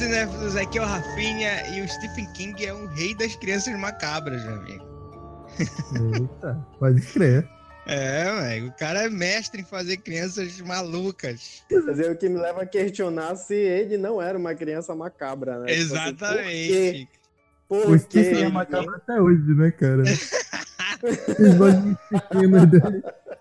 Cinéfilos, aqui é o Rafinha e o Stephen King é um rei das crianças macabras, meu amigo. Eita, pode crer. É, velho, o cara é mestre em fazer crianças malucas. Quer dizer, o que me leva a questionar se ele não era uma criança macabra, né? Tipo assim, Exatamente. Por O quê? Stephen é macabro até hoje, né, cara?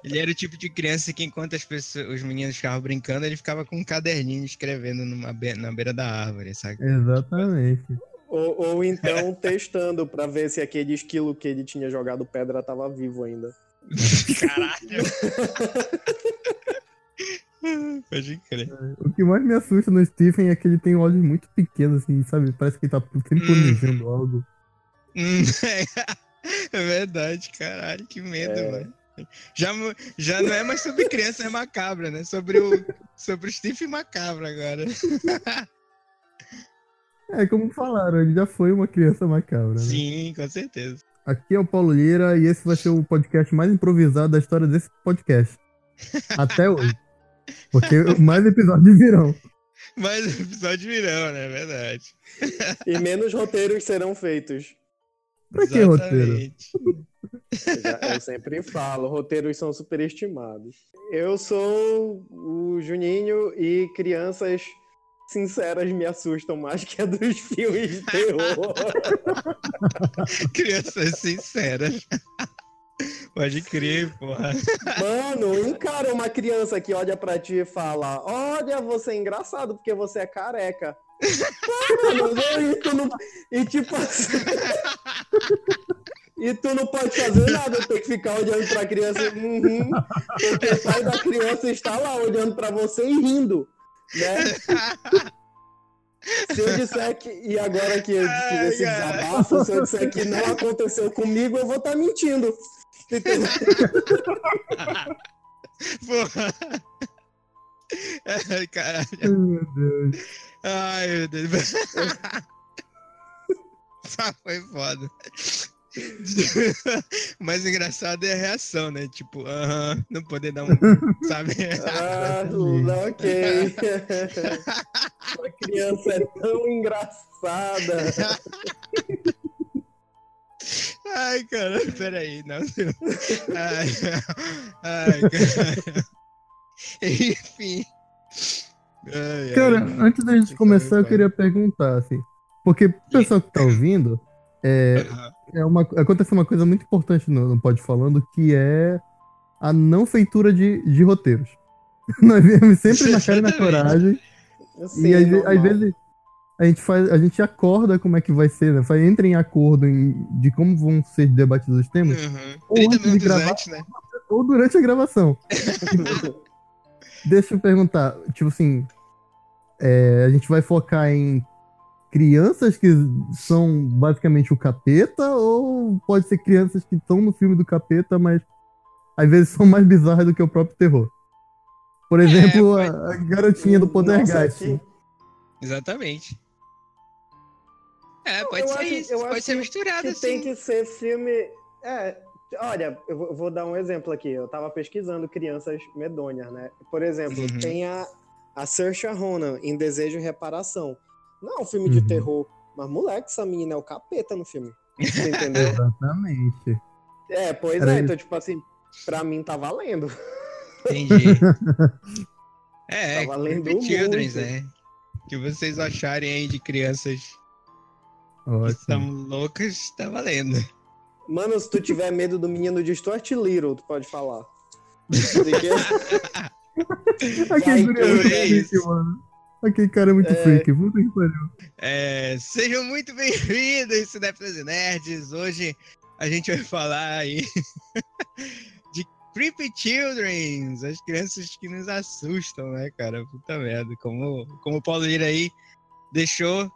Ele era o tipo de criança que enquanto as pessoas, os meninos ficavam brincando, ele ficava com um caderninho escrevendo numa be- na beira da árvore, sabe? Exatamente. Ou, ou então testando pra ver se aquele esquilo que ele tinha jogado pedra tava vivo ainda. Caralho. Pode crer. O que mais me assusta no Stephen é que ele tem olhos muito pequenos, assim, sabe? Parece que ele tá sempre planejando algo. É verdade, caralho, que medo, É. mano. Já, já não é mais sobre crianças macabras, né? Sobre o, sobre o Steve Macabro agora. É, como falaram, ele já foi uma criança macabra, né? Sim, com certeza. Aqui é o Paulo Lira e esse vai ser o podcast mais improvisado da história desse podcast. Até hoje. Porque mais episódios virão. Mas o episódio virão, né? É verdade. E menos roteiros serão feitos. Pra que roteiro? Eu, sempre falo, roteiros são superestimados. Eu sou o Juninho e crianças sinceras me assustam mais que a dos filmes de terror. Crianças sinceras. Pode crer, porra. Mano, encara uma criança que olha pra ti e fala: Olha, você é engraçado porque você é careca. Mano, e, tu não, e tipo assim. E tu não pode fazer nada, tem que ficar olhando pra criança. Uhum, porque o pai da criança está lá olhando pra você e rindo. Né? Se eu disser que. E agora que eu tive esse desabafo, se eu disser que não aconteceu comigo, eu vou estar mentindo. Entendeu? Porra. Ai, caralho. Ai, meu Deus. Ai, meu Deus. Só foi foda. O mais engraçado é a reação, né? Tipo, aham, não poder dar um. Sabe? Ah, não, ok. A criança é tão engraçada. Ai, cara, peraí, não. Ai, ai cara. Enfim. Ai, ai. Cara, antes da gente começar, eu queria perguntar, assim. Porque o pessoal que tá ouvindo, é, é uma, acontece uma coisa muito importante no, no Pode Falando, que é a não feitura de, de roteiros. Nós viemos sempre na cara e na coragem. Sim, e às, às vezes a gente faz, a gente acorda como é que vai ser, né? Faz, entra em acordo em- de como vão ser debatidos os temas, Uhum. Ou 30 antes de gravar. antes, né? ou durante a gravação. Deixa eu perguntar, tipo assim, é, a gente vai focar em crianças que são basicamente o capeta, ou pode ser crianças que estão no filme do capeta, mas às vezes são mais bizarras do que o próprio terror. Por exemplo, pode- a, a garotinha do Nossa, Poltergeist. que- Exatamente. É, Eu pode ser acho- isso. eu Pode acho ser misturado que assim. tem que ser filme. É, olha, eu vou- dar um exemplo aqui. Eu tava pesquisando crianças medonhas, né? Por exemplo, Uhum. tem a, a Saoirse Ronan em Desejo e Reparação. Não é um filme de Uhum. terror, mas moleque, essa menina é o capeta no filme. Você entendeu? Exatamente. é, pois Era é. isso. Então, tipo assim, pra mim tá valendo. Entendi. É, Tá valendo Children's, muito. né? Que vocês acharem aí de crianças que Ótimo. são loucas, tá valendo. Mano, se tu tiver medo do menino de Stuart Little, tu pode falar. Aquele guri é muito é freak, mano. Aquele cara é muito freak. Puta que pariu. É, sejam muito bem-vindos, Cinéfilos e Nerds. Hoje a gente vai falar aí de Creepy Children, as crianças que nos assustam, né, cara? Puta merda. Como, como o Paulo Lira aí deixou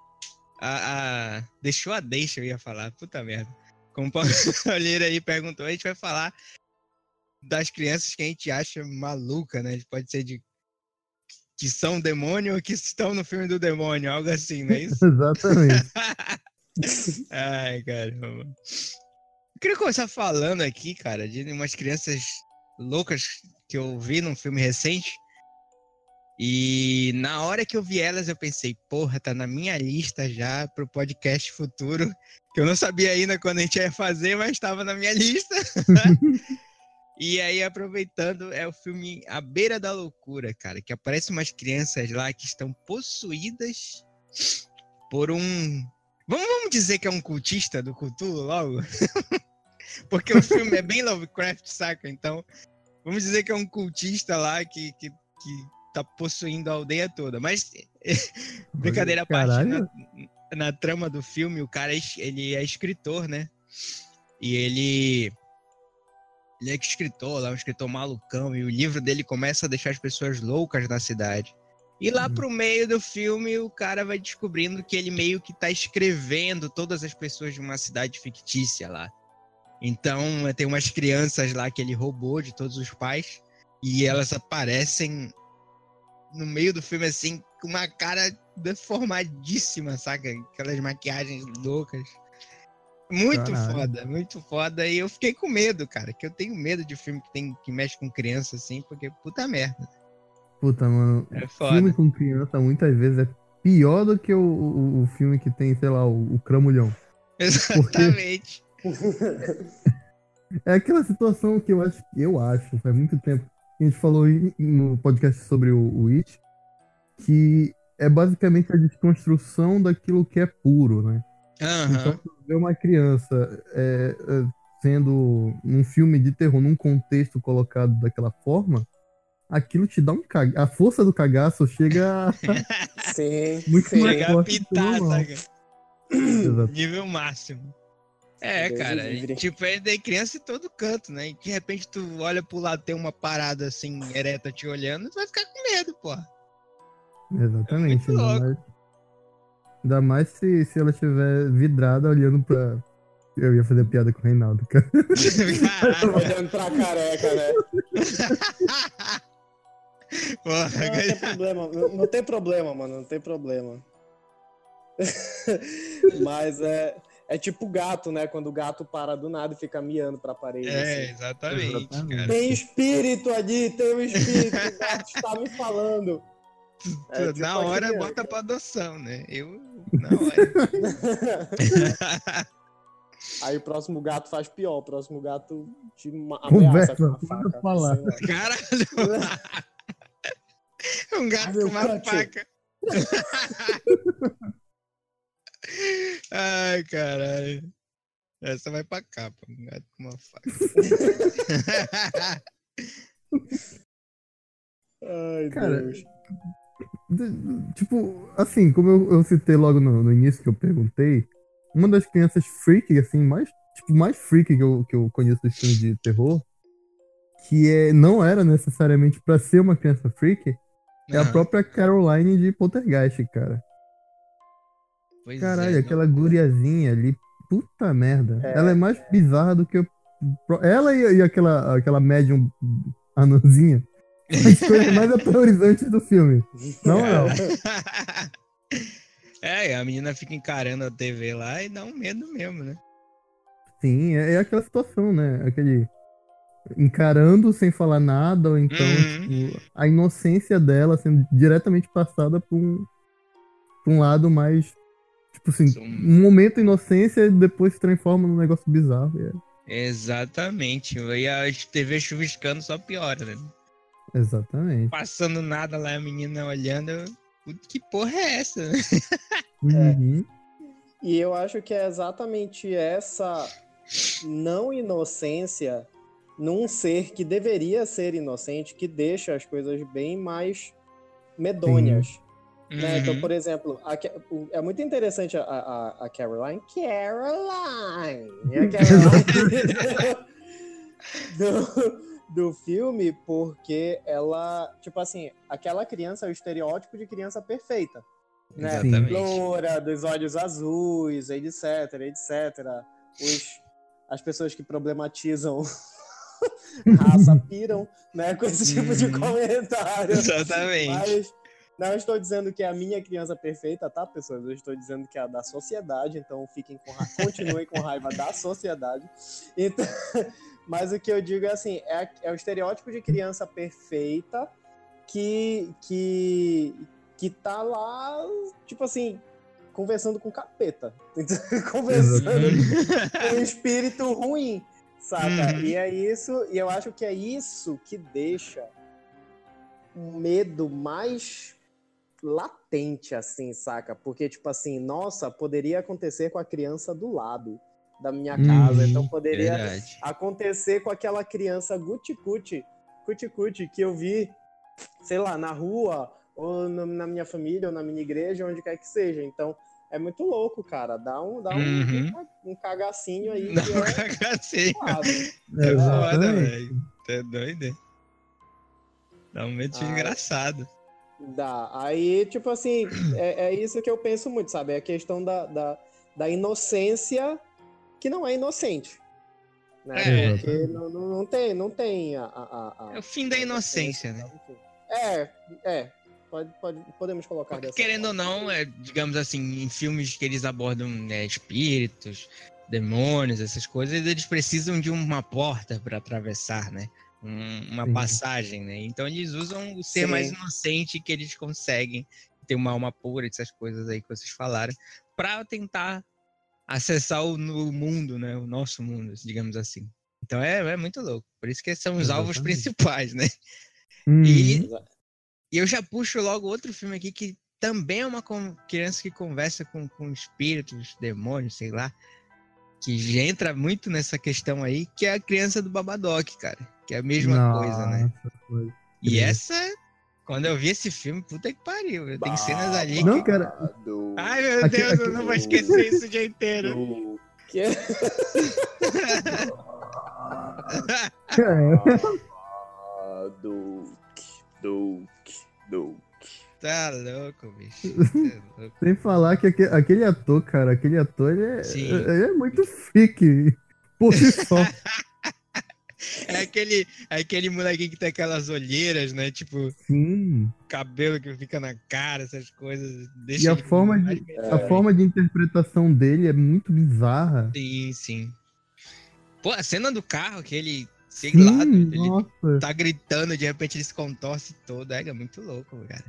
a, a- Deixou a deixa, eu ia falar. Puta merda. Como o Paulo Lira aí perguntou, a gente vai falar das crianças que a gente acha maluca, né? Pode ser de que são demônio ou que estão no filme do demônio, algo assim, não é isso? Exatamente. Ai, caramba. Eu queria começar falando aqui, cara, de umas crianças loucas que eu vi num filme recente. E na hora que eu vi elas, eu pensei, porra, tá na minha lista já pro podcast futuro, que eu não sabia ainda quando a gente ia fazer, mas estava na minha lista. e aí, aproveitando, é o filme A Beira da Loucura, cara, que aparece umas crianças lá que estão possuídas por um. Vamos, vamos dizer que é um cultista do Cthulhu logo? Porque o filme é bem Lovecraft, saca? Então, vamos dizer que é um cultista lá que, que, que tá possuindo a aldeia toda. Mas, brincadeira à parte, na, na, trama do filme, o cara ele é escritor, né? E ele. Ele é escritor, lá, um escritor malucão, e o livro dele começa a deixar as pessoas loucas na cidade. E lá uhum. pro meio do filme, o cara vai descobrindo que ele meio que tá escrevendo todas as pessoas de uma cidade fictícia lá. Então, tem umas crianças lá que ele roubou de todos os pais, e elas aparecem no meio do filme, assim, com uma cara deformadíssima, saca? Aquelas maquiagens loucas. Muito Caralho. foda, muito foda. E eu fiquei com medo, cara, que eu tenho medo de filme que, tem, que mexe com criança, assim, porque puta merda. Puta, mano. É foda. Filme com criança muitas vezes é pior do que o, o, o filme que tem, sei lá, o, o Cramulhão. Exatamente. Porque... é aquela situação que eu acho, eu acho, faz muito tempo a gente falou no podcast sobre o, o It, que é basicamente a desconstrução daquilo que é puro, né? Uhum. Então, ver uma criança é, é, sendo um filme de terror num contexto colocado daquela forma, aquilo te dá um cagaço. A força do cagaço chega a... sim, muito sim. mais forte. Nível máximo. É, Deus cara, livre. tipo, é de criança em todo canto, né? E de repente tu olha pro lado, tem uma parada assim, ereta te olhando, tu vai ficar com medo, pô. Exatamente. É ainda, mais, ainda mais se, se ela estiver vidrada olhando pra. Eu ia fazer piada com o Reinaldo, cara. olhando pra careca, né? Porra, não, não tem problema, não, não tem problema, mano, não tem problema. Mas é. É tipo gato, né? Quando o gato para do nada e fica miando pra parede. É, assim. exatamente, exatamente. Cara. Tem espírito ali, tem um espírito. o gato está me falando. É, tipo na hora criança. bota pra adoção, né? Eu, na hora. Aí o próximo gato faz pior. O próximo gato te ameaça Conversa, com uma faca. Falar. Caralho! um gato com uma faca. Ai, caralho. Essa vai pra capa. Um gato com uma faca. Ai, Cara, Deus. Tipo, assim, como eu, eu citei logo no, no, início que eu perguntei, uma das crianças freak, assim, mais, tipo, mais freak que eu, que eu conheço dos filmes de terror, que é, não era necessariamente para ser uma criança freak, é a própria Caroline de Poltergeist, cara. Pois Caralho, é, aquela não... guriazinha ali, puta merda. É, ela é mais é. bizarra do que. Eu... Ela e, e, aquela, aquela médium anãozinha. As coisas mais aterrorizantes do filme. Não, não. É, a menina fica encarando a TV lá e dá um medo mesmo, né? Sim, é, é aquela situação, né? Aquele. Encarando sem falar nada, ou então, uhum. tipo, a inocência dela sendo diretamente passada por um, por um lado mais Tipo assim, São... um momento de inocência e depois se transforma num negócio bizarro. É. Exatamente. E a TV chuviscando só piora, né? Exatamente. Passando nada lá, a menina olhando. Que porra é essa? Uhum. É. E eu acho que é exatamente essa não inocência num ser que deveria ser inocente que deixa as coisas bem mais medonhas. Sim. Né? Então, uhum. por exemplo, a, é muito interessante a, a, a Caroline. Caroline! A Caroline do, do filme, porque ela, tipo assim, aquela criança é o estereótipo de criança perfeita. Né? Loura, dos olhos azuis, etc, etc. Os, as pessoas que problematizam raça piram, né? Com esse tipo de uhum. comentário. Exatamente. Mas, não estou dizendo que é a minha criança perfeita, tá, pessoas? Eu estou dizendo que é a da sociedade, então fiquem com ra... continuem com raiva da sociedade. Então, mas o que eu digo é assim, é, é o estereótipo de criança perfeita que, que, que tá lá, tipo assim, conversando com o capeta. conversando com um espírito ruim, saca? Uhum. E é isso, e eu acho que é isso que deixa um medo mais latente, assim, saca? Porque, tipo assim, nossa, poderia acontecer com a criança do lado da minha casa, Uhum. então poderia Verdade. acontecer com aquela criança guti-guti, cuti-cuti que eu vi, sei lá, na rua, ou no- na minha família, ou na minha igreja, onde quer que seja. Então, é muito louco, cara. Dá um, dá um, Uhum. um cagacinho aí Não, que é cagacei. suave. É foda, velho. Tá doido? Dá um medo Ah, engraçado. Dá. Aí, tipo assim, é, é isso que eu penso muito, sabe? É a questão da, da, da inocência que não é inocente. Né? É. Porque não, não, não tem, não tem a, a, a- É o fim da inocência, né? É, é. Pode, pode, podemos colocar Porque, querendo ou forma. não, é, digamos assim, em filmes que eles abordam né, espíritos, demônios, essas coisas, eles precisam de uma porta para atravessar, né? Um- uma Sim. passagem, né? Então eles usam o ser Sim. mais inocente que eles conseguem, ter uma alma pura, essas coisas aí que vocês falaram, para tentar acessar o no- mundo, né? O nosso mundo, digamos assim. Então é, é muito louco. Por isso que são os alvos Exatamente. principais, né? Uhum. E, e eu já puxo logo outro filme aqui que também é uma criança que conversa com, com espíritos, demônios, sei lá. Que entra muito nessa questão aí, que é a criança do Babadoc, cara. Que é a mesma coisa, né? Nossa, foi. E essa, quando eu vi esse filme, puta que pariu. Tem cenas ali que. Não, cara. Do, Ai, meu Aqui- Deus, eu aqui- não vou esquecer isso o dia inteiro. do, que é, Ah, Duke, Duke, Duke. tá louco, bicho. Tá louco. Sem falar que aque- aquele ator, cara, aquele ator, ele é, ele é muito freak por si só. É aquele, é aquele molequinho que tem aquelas olheiras, né? Tipo, Sim. cabelo que fica na cara, essas coisas. Deixa E a forma de- melhor. A forma de interpretação dele é muito bizarra. Sim, sim. Pô, a cena do carro, que ele, sei Sim, lá, ele nossa. tá gritando, de repente ele se contorce todo. É, é muito louco, cara.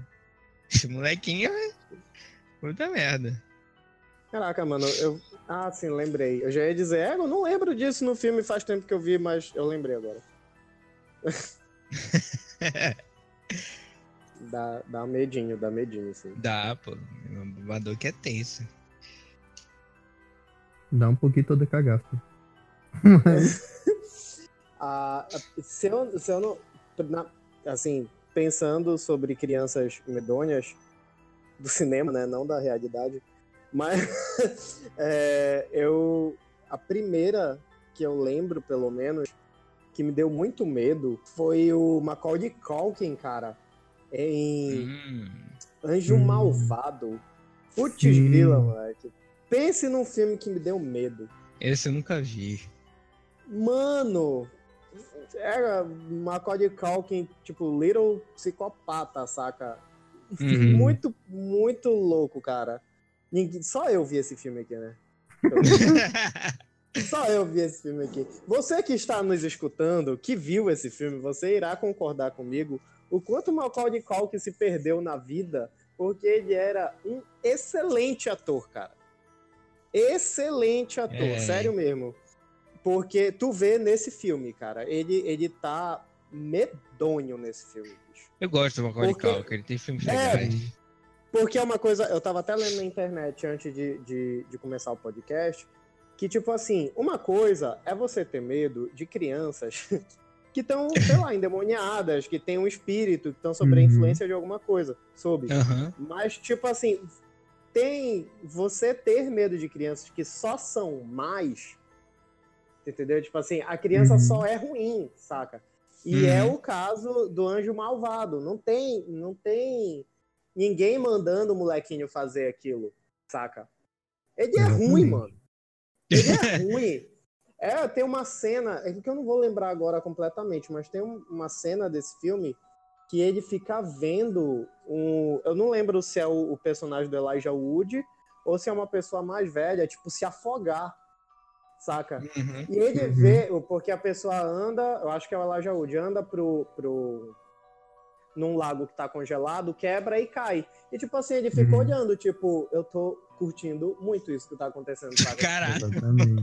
Esse molequinho é. Puta merda. Caraca, mano, eu. Ah, sim, lembrei. Eu já ia dizer, é, eu não lembro disso no filme, faz tempo que eu vi, mas eu lembrei agora. Dá, dá medinho, dá medinho, sim. Dá, pô. O babador que é tenso. Dá um pouquinho toda cagaça. Ah, se, eu, se eu não. na- assim, pensando sobre crianças medonhas do cinema, né? Não da realidade. Mas é, eu. A primeira que eu lembro, pelo menos, que me deu muito medo foi o Macaulay Culkin, cara. Em Hum. Anjo Hum. Malvado. Putz, Sim. grila, moleque. Pense num filme que me deu medo. Esse eu nunca vi. Mano, era Macaulay Culkin, tipo, little psicopata, saca? Uhum. Muito, muito louco, cara. Ninguém- Só eu vi esse filme aqui, né? Só eu vi esse filme aqui. Você que está nos escutando, que viu esse filme, você irá concordar comigo o quanto Macaulay Culkin se perdeu na vida, porque ele era um excelente ator, cara. Excelente ator, É. sério mesmo. Porque tu vê nesse filme, cara, ele, ele tá medonho nesse filme, bicho. eu gosto do Macaulay Porque- Culkin, ele tem filmes É, legais. Porque é uma coisa, eu tava até lendo na internet antes de, de, de começar o podcast, que tipo assim, uma coisa é você ter medo de crianças que estão, sei lá, endemoniadas, que têm um espírito, que estão sob a Uhum. influência de alguma coisa, sob. Aham. Mas, tipo assim, tem você ter medo de crianças que só são mais, entendeu? Tipo assim, a criança Uhum. só é ruim, saca? E Uhum. é o caso do anjo malvado. Não tem, não tem ninguém mandando o molequinho fazer aquilo, saca? Ele é ruim, mano. Ele é ruim. É, tem uma cena, é que eu não vou lembrar agora completamente, mas tem um- uma cena desse filme que ele fica vendo um. Eu não lembro se é o, o personagem do Elijah Wood ou se é uma pessoa mais velha, tipo, se afogar, saca? Uhum. E ele Uhum. vê, porque a pessoa anda, eu acho que é o Elijah Wood, anda pro, pro, num lago que tá congelado, quebra e cai. E tipo assim, ele ficou Uhum. olhando, tipo, eu tô curtindo muito isso que tá acontecendo, sabe? Caralho.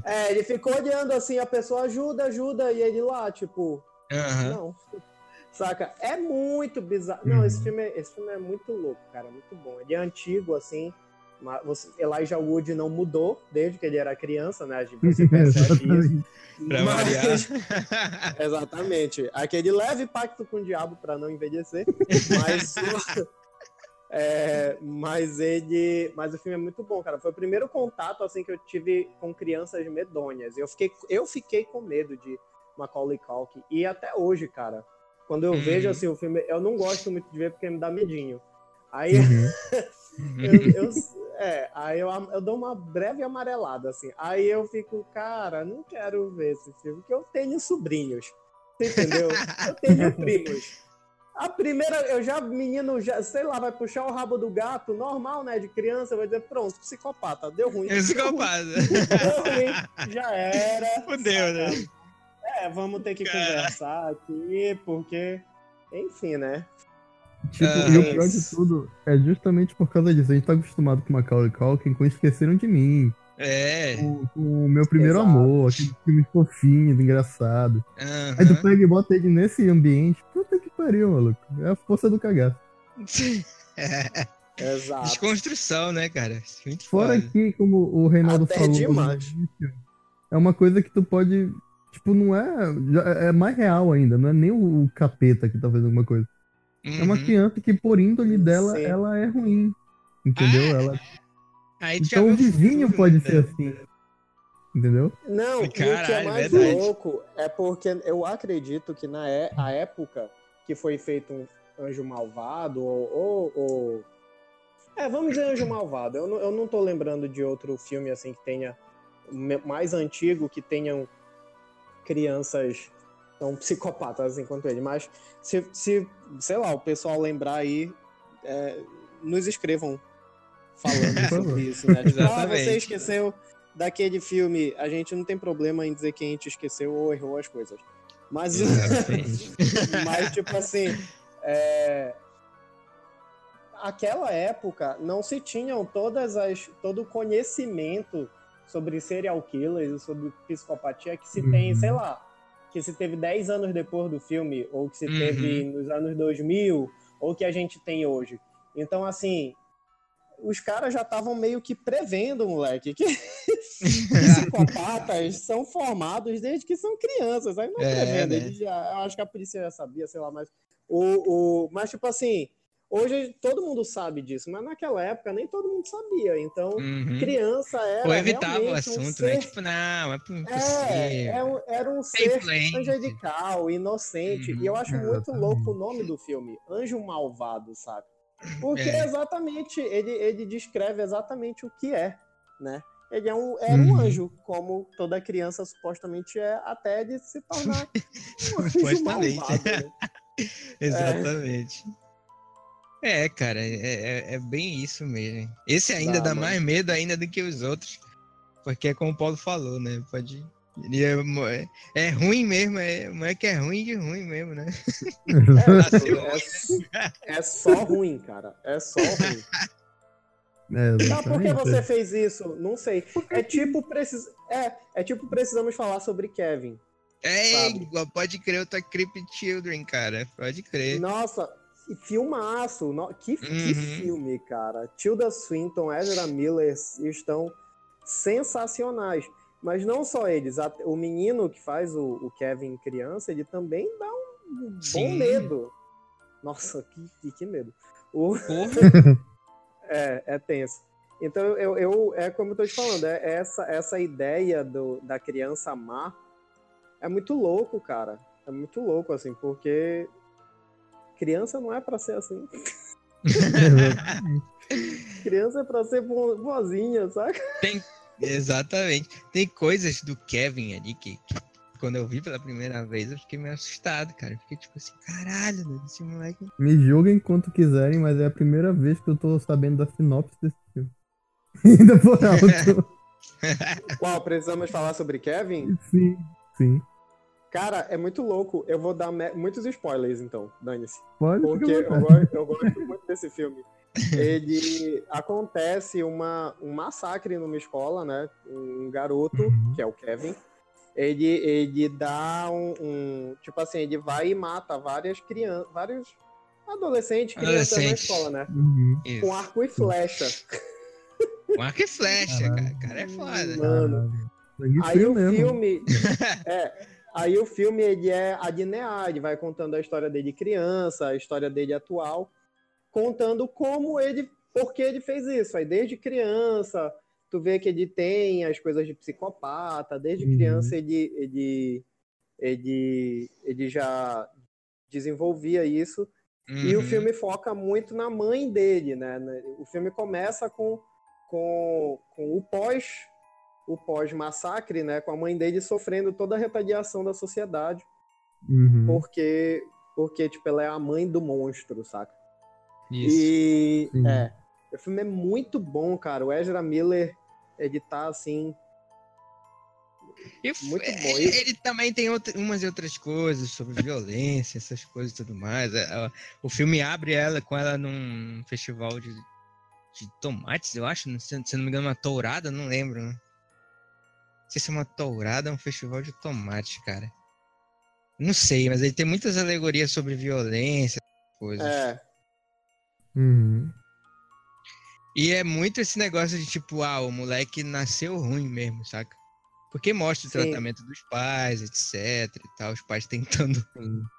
É, ele ficou olhando assim, a pessoa ajuda, ajuda, e ele lá, tipo, Aham. não. Saca? É muito bizarro. Não, esse Uhum. filme, é, esse filme é muito louco, cara, muito bom. Ele é antigo, assim. Mas você, Elijah Wood não mudou desde que ele era criança, né? A gente- Você percebe isso. Pra. Mas, exatamente. Aquele leve pacto com o diabo pra não envelhecer. Mas, o- é, mas ele. Mas o filme é muito bom, cara. Foi o primeiro contato assim que eu tive com crianças medonhas. Eu fiquei, eu fiquei com medo de Macaulay Culkin. E até hoje, cara. Quando eu Uhum. vejo assim o filme, eu não gosto muito de ver porque me dá medinho. Aí Uhum. eu, eu- é, aí eu, eu dou uma breve amarelada, assim. Aí eu fico, cara, não quero ver esse filme, porque eu tenho sobrinhos. Entendeu? Eu tenho primos. A primeira, eu já, menino, já, sei lá, vai puxar o rabo do gato, normal, né? De criança, vai dizer, pronto, psicopata, deu ruim. É psicopata. Deu ruim, já era. Fudeu, né? É, vamos ter que Cara. conversar aqui, porque. Enfim, né? Tipo, Ah, e o pior de tudo é justamente por causa disso. A gente tá acostumado com Macaulay Culkin, com Esqueceram de Mim, É. com, com o Meu Primeiro Exato. Amor, aquele filme fofinho, engraçado. aham. Aí tu pega e bota ele nesse ambiente, puta que pariu, maluco. É a força do cagaço. É. Exato. Desconstrução, né, cara? Muito Fora foda. que, como o Reinaldo Até falou, demais. é uma coisa que tu pode. Tipo, não é. É mais real ainda, não é nem o capeta que tá fazendo alguma coisa. É uma Uhum. criança que, por índole dela, Sim. ela é ruim. Entendeu? Ah, ela... Então o vizinho tudo, pode né, ser assim. Entendeu? Não, e o que Caralho, é mais verdade. louco é porque eu acredito que na é, a época que foi feito um Anjo Malvado, ou, ou- ou- É, vamos dizer Anjo Malvado. Eu não, eu não tô lembrando de outro filme assim que tenha mais antigo que tenham crianças tão psicopatas assim quanto ele. Mas se, se sei lá, o pessoal lembrar aí, é, nos escrevam falando sobre isso, né? Ah, você esqueceu daquele filme, a gente não tem problema em dizer que a gente esqueceu ou errou as coisas. Mas, mas tipo assim, é, aquela época não se tinham todas as todo o conhecimento sobre serial killers, sobre psicopatia que se tem, Uhum. sei lá, que se teve 10 anos depois do filme, ou que se Uhum. teve nos anos 2000, ou que a gente tem hoje. Então, assim, os caras já estavam meio que prevendo, moleque, que psicopatas são formados desde que são crianças. Aí não É, prevendo, né? eles já, eu acho que a polícia já sabia, sei lá, mas o, o, mas tipo assim, hoje todo mundo sabe disso, mas naquela época nem todo mundo sabia. Então, Uhum. criança era Ou evitava o realmente um assunto, né? ser- Tipo, não, é impossível. é, é um- era um É ser influente. angelical, inocente. Uhum, E eu acho muito exatamente. louco o nome do filme, Anjo Malvado, sabe? Porque É. exatamente, ele, ele descreve exatamente o que é, né? Ele é um, era um Uhum. anjo, como toda criança supostamente é, até ele se tornar um anjo malvado. né? Exatamente. É, cara, é, é- é bem isso mesmo. Esse ainda Dá, dá mano. mais medo ainda do que os outros. Porque é como o Paulo falou, né? Pode. é, é- é ruim mesmo, é, não é que é ruim de ruim mesmo, né? É, é, é só ruim, cara. É só ruim. É, Ah, por que você fez isso? Não sei. É tipo, precis... é, é tipo precisamos falar sobre Kevin. É, Sabe? igual, pode crer, outra Creepy Children, cara. Pode crer. Nossa, filmaço. No- Que, que Uhum. filme, cara. Tilda Swinton, Ezra Miller estão sensacionais. Mas não só eles. O menino que faz o, o Kevin criança, ele também dá um bom medo. Nossa, que, que, que medo. O, é, é tenso. Então, eu, eu, é como eu tô te falando, é essa, essa ideia do, da criança amar é muito louco, cara. É muito louco, assim, porque criança não é pra ser assim. Criança é pra ser bo- boazinha, saca? Exatamente. Tem coisas do Kevin ali que, que quando eu vi pela primeira vez eu fiquei meio assustado, cara. Eu fiquei tipo assim, caralho, esse moleque. Me julguem quanto quiserem, mas é a primeira vez que eu tô sabendo da sinopse desse filme. Ainda por alto. Qual, precisamos falar sobre Kevin? sim, sim. Cara, é muito louco. Eu vou dar me- muitos spoilers, então, dane-se. Pode Porque eu vontade. gosto, eu gosto muito desse filme. Ele acontece uma, um massacre numa escola, né? Um garoto, Uhum. que é o Kevin, ele, ele dá um, um- Tipo assim, ele vai e mata várias crianças, vários adolescentes, crianças na Adolescentes. escola, né? Uhum. Com arco e flecha. Com arco e flecha, cara. O cara é foda. Mano. Aí o mesmo. filme. é, aí o filme ele é alinear, ele vai contando a história dele criança, a história dele atual, contando como ele. Por que ele fez isso? Aí desde criança, tu vê que ele tem as coisas de psicopata, desde Uhum. criança ele, ele, ele, ele já desenvolvia isso. E o Uhum. filme foca muito na mãe dele, né? O filme começa com, com, com o pós o pós-massacre, né? Com a mãe dele sofrendo toda a retaliação da sociedade, Uhum. porque porque tipo ela é a mãe do monstro, saca? Isso. E Sim. é, o filme é muito bom, cara. O Ezra Miller ele tá assim, E muito bom. Ele, ele também tem outra- umas outras coisas sobre violência, essas coisas e tudo mais. É, é, O filme abre ela com ela num festival de, de tomates, eu acho. sei- Se não me engano, uma tourada, não lembro. Né? Não sei se é uma tourada ou um festival de tomate, cara. Não sei, mas ele tem muitas alegorias sobre violência, coisas. é, Uhum. E é muito esse negócio de tipo, ah, o moleque nasceu ruim mesmo, saca? Porque mostra o Sim. tratamento dos pais, etc e tal, os pais tentando.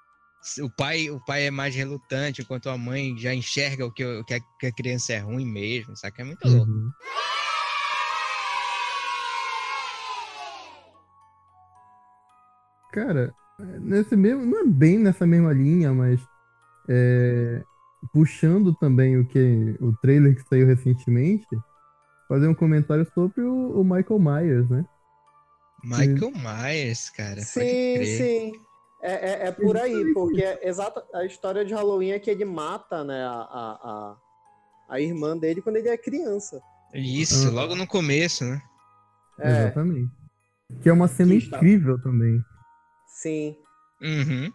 O pai, o pai é mais relutante, enquanto a mãe já enxerga o que, o que, a, que a criança é ruim mesmo, saca? É muito louco. Uhum. Cara, nesse mesmo, não é bem nessa mesma linha, mas é, puxando também o que o trailer que saiu recentemente, fazer um comentário sobre o, o Michael Myers, né? Michael Myers, cara. pode sim, crer. sim. É, é, é por aí, porque é exata a história de Halloween é que ele mata, né, a, a, a, irmã dele quando ele é criança. Isso, Ah. logo no começo, né? É, Exatamente. Que é uma cena Que está- incrível também. Sim. Uhum.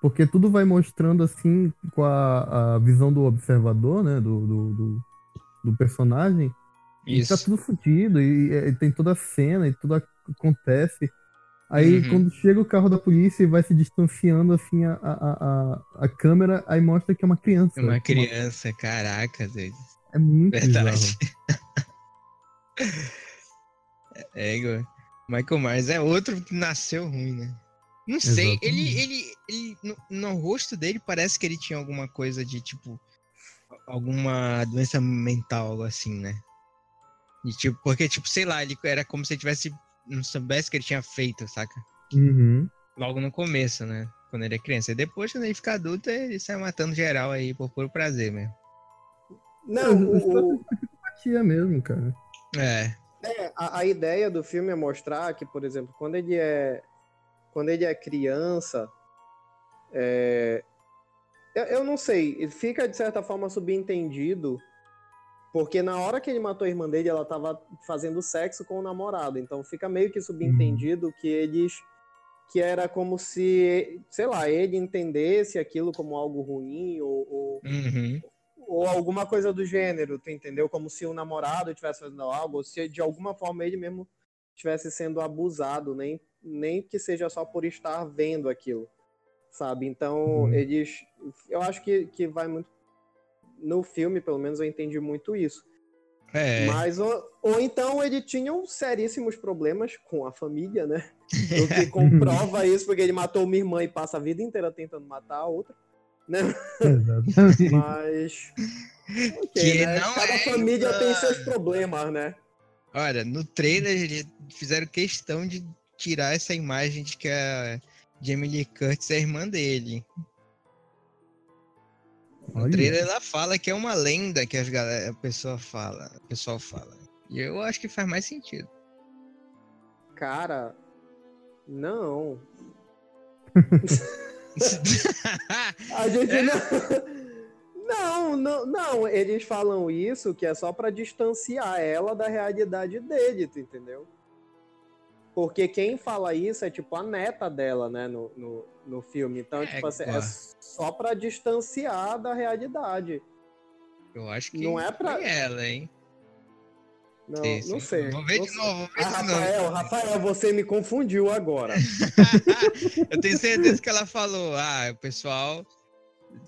Porque tudo vai mostrando assim com a, a visão do observador, né? Do, do, do, do personagem. E tá Isso. tudo fodido, e, e tem toda a cena, e tudo ac- acontece. Aí Uhum. quando chega o carro da polícia e vai se distanciando assim a, a, a, a câmera, aí mostra que é uma criança. Uma criança, caraca, doido. É muito Verdade. bizarro. É, Igor. Michael Myers é outro que nasceu ruim, né? Não sei, ele, Exatamente. ele, ele no, no rosto dele parece que ele tinha alguma coisa de tipo alguma doença mental, algo assim, né? E, tipo, porque tipo, sei lá, ele era como se ele tivesse não soubesse o que ele tinha feito, saca? Uhum. Logo no começo, né? Quando ele é criança. E depois, quando ele fica adulto, ele sai matando geral aí por puro prazer mesmo. Não, o, o- mesmo, cara. É. é, a, a ideia do filme é mostrar que, por exemplo, quando ele é quando ele é criança, é, eu, eu não sei, fica de certa forma subentendido, porque na hora que ele matou a irmã dele, ela tava fazendo sexo com o namorado, então fica meio que subentendido que eles que era como se, sei lá, ele entendesse aquilo como algo ruim ou, ou, Uhum. Ou alguma coisa do gênero, tu entendeu? Como se o namorado estivesse fazendo algo, ou se de alguma forma ele mesmo estivesse sendo abusado, nem, nem que seja só por estar vendo aquilo, sabe? Então, Uhum. eles. Eu acho que, que vai muito. No filme, pelo menos, eu entendi muito isso. É. Mas, ou, ou então ele tinha seríssimos problemas com a família, né? O que comprova isso, porque ele matou uma irmã e passa a vida inteira tentando matar a outra. Né? Exatamente. Mas. ok, Que né? não Cada é família tem humano. seus problemas, né? Olha, no trailer eles fizeram questão de tirar essa imagem de que a Jamie Lee Curtis é a irmã dele. No Olha. trailer ela fala que é uma lenda que as galera, a pessoa fala, o pessoal fala. E eu acho que faz mais sentido. Cara, não. A gente É? não. Não, não, não, eles falam isso que é só pra distanciar ela da realidade dele, tu entendeu? Porque quem fala isso é tipo a neta dela, né, no, no, no filme. Então, É, tipo assim, é só pra distanciar da realidade. Eu acho que Não é pra- ela, hein? Não, Sim, não sim. sei. Vou ver não de sei. novo, ver Ah, de novo. Rafael, Rafael, você me confundiu agora. Eu tenho certeza que ela falou, ah, o pessoal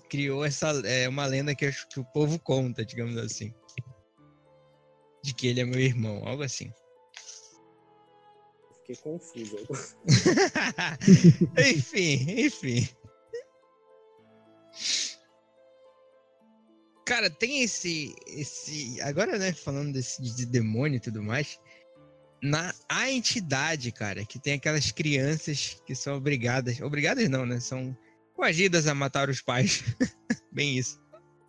criou essa é uma lenda que, acho que o povo conta, digamos assim. De que ele é meu irmão, algo assim. Fiquei confuso. enfim, enfim. Cara, tem esse. esse agora, né, falando desse de demônio e tudo mais. Na a entidade, cara, que tem aquelas crianças que são obrigadas. Obrigadas não, né? São coagidas a matar os pais. Bem isso.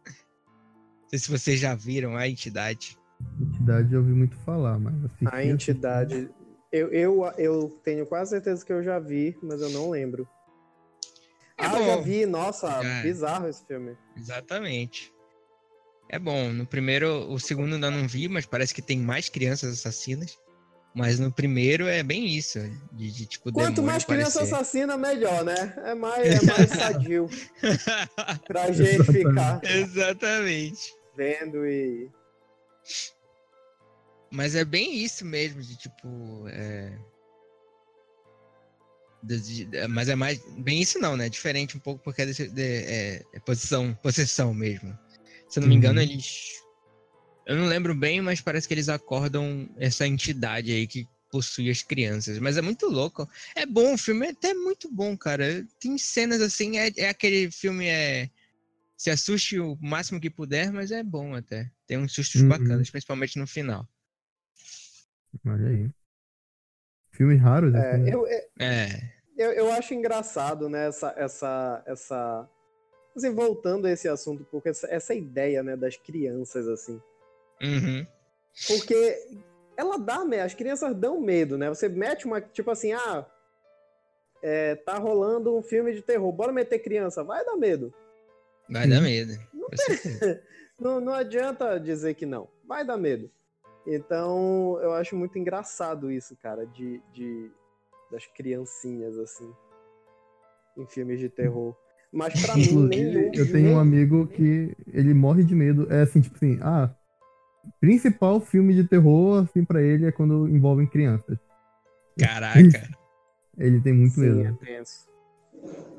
Não sei se vocês já viram a entidade. Entidade eu ouvi muito falar, mas assisti, A entidade. Eu, eu, eu tenho quase certeza que eu já vi, mas eu não lembro. É ah, bom. já vi. Nossa, Já. bizarro esse filme. Exatamente. É bom. No primeiro, o segundo ainda não vi, mas parece que tem mais crianças assassinas. Mas no primeiro é bem isso. De, de, tipo, Quanto mais criança aparecer. assassina, melhor, né? É mais, é mais sadio pra gente ficar Exatamente. vendo e. Mas é bem isso mesmo, de tipo. É... de- de- mas é mais. Bem isso não, né? Diferente um pouco porque é, de- é- é posição, possessão mesmo. Se eu não me Uhum. engano, eles. Eu não lembro bem, mas parece que eles acordam essa entidade aí que possui as crianças. Mas é muito louco. É bom, o filme é até muito bom, cara. Tem cenas assim, é, é aquele filme é. Se assuste o máximo que puder, mas é bom até. Tem uns sustos Uhum. bacanas, principalmente no final. Olha aí. Filmes raros, É, assim. né? eu, é, É. eu, eu acho engraçado, né, essa, essa, essa... Assim, voltando a esse assunto, porque essa, essa ideia, né, das crianças, assim. Uhum. Porque ela dá, medo, as crianças dão medo, né? Você mete uma, tipo assim, ah, é, tá rolando um filme de terror, bora meter criança, vai dar medo. Vai dar medo. com certeza. Não, não adianta dizer que não, vai dar medo. Então, eu acho muito engraçado isso, cara, de, de das criancinhas, assim, em filmes de terror. Mas pra mim, nenhum... eu tenho um amigo que ele morre de medo. É assim, tipo assim, ah, principal filme de terror, assim, pra ele é quando envolvem crianças. Caraca. Ele tem muito Sim, medo. é tenso.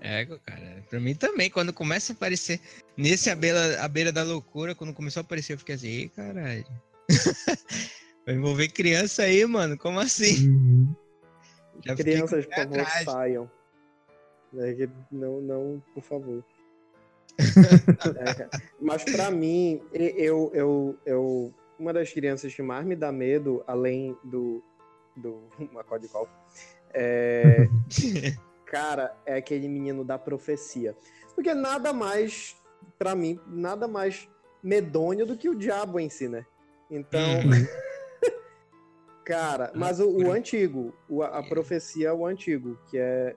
É, cara. Pra mim também, quando começa a aparecer nesse a beira, a beira da loucura, quando começou a aparecer, eu fiquei assim, ei, caralho. Vai envolver criança aí, mano. Como assim? Uhum. Crianças, por favor, saiam. É que Não, não, por favor. É. Mas pra mim, eu, eu, eu, uma das crianças que mais me dá medo, além do, do Macaulay Culkin, é, cara, é aquele menino da profecia. Porque nada mais, pra mim, nada mais medonho do que o diabo em si, né? Então, Hum. cara, mas o, o antigo, o- a, a profecia é o antigo, que é.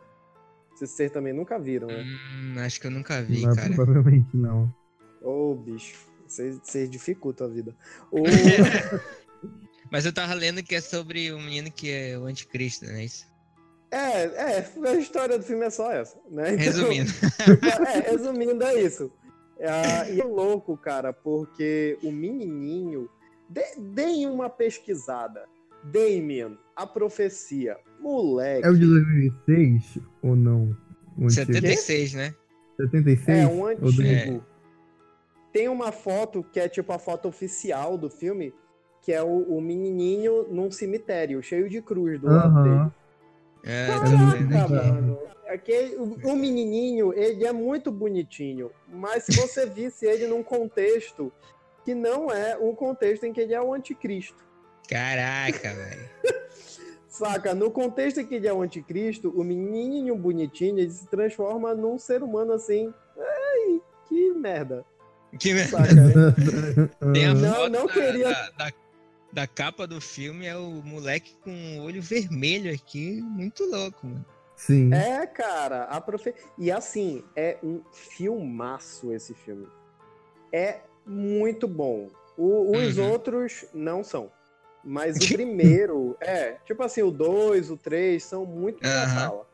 Vocês também nunca viram, né? Hum, acho que eu nunca vi, Mas cara. provavelmente não. Ô, bicho, vocês dificultam a vida. O- Mas eu tava lendo que é sobre o menino que é o anticristo, né? Isso. é, é, a história do filme é só essa, né? Então, Resumindo. é, resumindo, é isso. Ah, e é louco, cara, porque o menininho. De, deem uma pesquisada. Damien, a profecia. Moleque. É o de 2006 ou não? O antigo? 76, né? 76? É um antigo. Tem uma foto que é tipo a foto oficial do filme, que é o, o menininho num cemitério, cheio de cruz do lado dele. É, Caraca, aqui. mano. Aquele, o, o menininho, ele é muito bonitinho, mas se você visse ele num contexto que não é um contexto em que ele é o anticristo. Caraca, velho. Saca? No contexto em que ele é o anticristo, o menininho bonitinho, ele se transforma num ser humano assim. Ai, que merda. Que merda. Saca? Tem a Não, não da, queria- da, da- da capa do filme, é o moleque com o olho vermelho aqui, muito louco, mano. Sim. É, cara, a profe... E assim, é um filmaço esse filme. É muito bom. O- os Uhum. outros não são. Mas o primeiro, é, tipo assim, o 2, o 3 são muito Aham. Natal.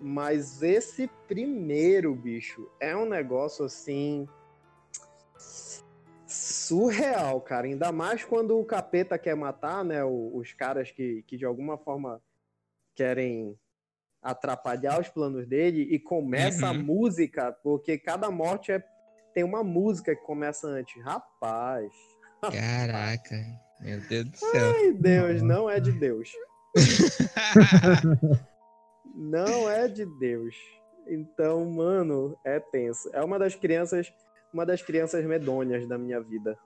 Mas esse primeiro, bicho, é um negócio assim. surreal, cara. Ainda mais quando o capeta quer matar, né? Os caras que, que de alguma forma querem atrapalhar os planos dele e começa a Uhum. música, porque cada morte é, tem uma música que começa antes. Rapaz. Caraca. Meu Deus do céu. Ai, Deus, não é de Deus. Não é de Deus. Então, mano, é tenso. É uma das crianças, uma das crianças medonhas da minha vida.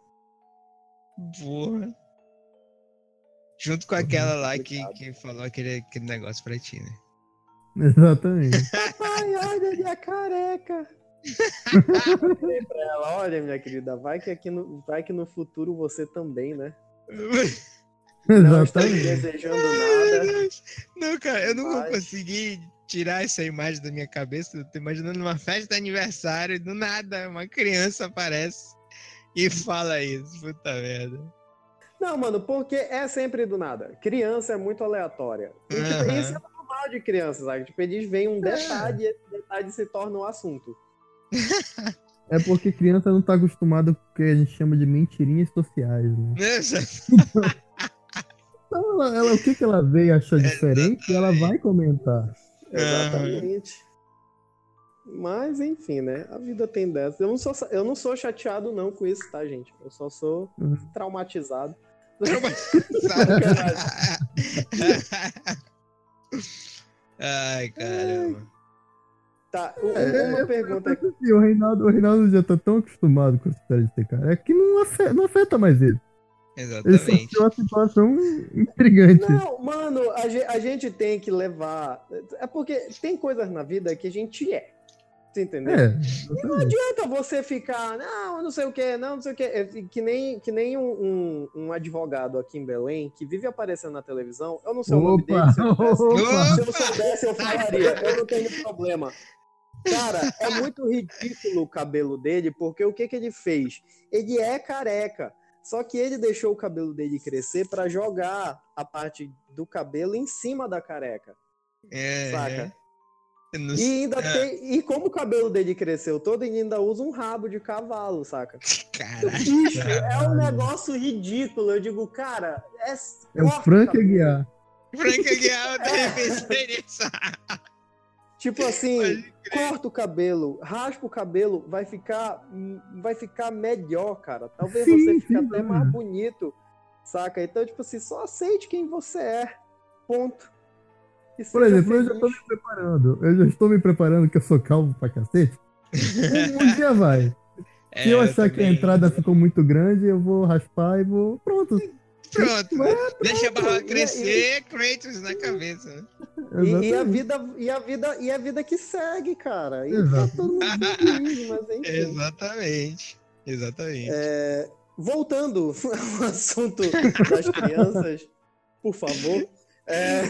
Porra. Junto com aquela lá que, que falou aquele, aquele negócio pra ti, né? Exatamente. Ai, olha minha careca. Falei pra ela, olha, minha querida, vai que aqui no, vai que no futuro você também, né? Não Exatamente. desejando nada. Não, cara, eu não vou conseguir tirar essa imagem da minha cabeça. Eu tô imaginando uma festa de aniversário, do nada, uma criança aparece e fala isso. Puta merda. Não, mano, porque é sempre do nada. Criança é muito aleatória. E, tipo, Aham. isso é normal de criança, sabe? Tipo, eles veem um detalhe e esse detalhe se torna um assunto. É porque criança não tá acostumada com o que a gente chama de mentirinhas sociais, né? Então, ela, ela- o que, que ela vê e acha diferente, ela vai comentar. Exatamente. Mas, enfim, né? A vida tem dessa. Eu não sou, eu não sou chateado, não, com isso, tá, gente? Eu só sou Uhum. traumatizado. Ai, caramba. Tá, É, uma é, pergunta aqui. Assim, o, Reinaldo, o Reinaldo já tá tão acostumado com essa história de ser cara. É que não afeta, não afeta mais ele. Exatamente. tem uma situação intrigante. Não, mano, a ge- a gente tem que levar. É porque tem coisas na vida que a gente é. Você entendeu? É, Não exatamente. adianta você ficar, não, eu não sei o que, não, não sei o que. É Que nem, que nem um, um- um advogado aqui em Belém que vive aparecendo na televisão. Eu não sei o nome Opa! dele. Se eu, soubesse, Opa! se eu soubesse, eu falaria. Eu não tenho problema. Cara, é muito ridículo o cabelo dele, porque o que, que ele fez? Ele é careca. Só que ele deixou o cabelo dele crescer pra jogar a parte do cabelo em cima da careca. É, Saca? eu não E ainda É. tem. E como o cabelo dele cresceu todo, ele ainda usa um rabo de cavalo, saca? Caralho. Bicho, é um negócio ridículo. Eu digo, cara, é. É o Frank. Aguiar. Franca Guial, eu pensei nisso. Tipo assim, corta o cabelo, raspa o cabelo, vai ficar, vai ficar melhor, cara. Talvez Sim, você fique sim, até sim. mais bonito, saca? Então, tipo assim, só aceite quem você é. Ponto. E Por exemplo, eu já tô feliz. me preparando. Eu já estou me preparando que eu sou calvo pra cacete. Um, um dia vai. É, Se eu achar que a entrada ficou muito grande, eu vou raspar e vou. Pronto. Pronto, né? deixa a barba E- crescer, Kratos na cabeça. né? E, e a vida, e a vida, e a vida que segue, cara. E tá todo mundo feliz, mas enfim. Exatamente. Exatamente. É, voltando ao assunto das crianças, por favor. É,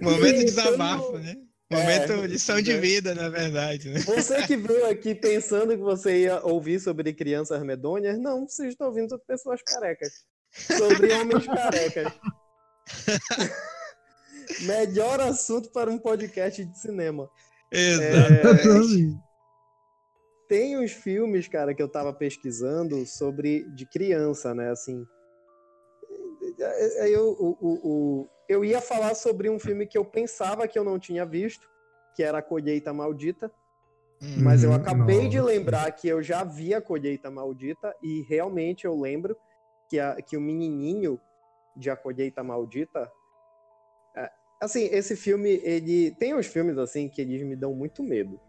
Momento de desabafo, né? Momento é, lição de né? vida, na verdade, né? você que veio aqui pensando que você ia ouvir sobre crianças medonhas, não, você está ouvindo sobre pessoas carecas. Sobre homens carecas. Melhor assunto para um podcast de cinema. Exatamente. Exatamente. Tem uns filmes, cara, que eu tava pesquisando sobre de criança, né? Assim. Eu, o, o, eu ia falar sobre um filme que eu pensava que eu não tinha visto, que era A Colheita Maldita, Hum, mas eu Uhum, acabei de nossa. lembrar que eu já vi A Colheita Maldita e realmente eu lembro que, a, que o menininho de A Colheita Maldita. é, assim, esse filme, ele. Tem uns filmes assim que eles me dão muito medo.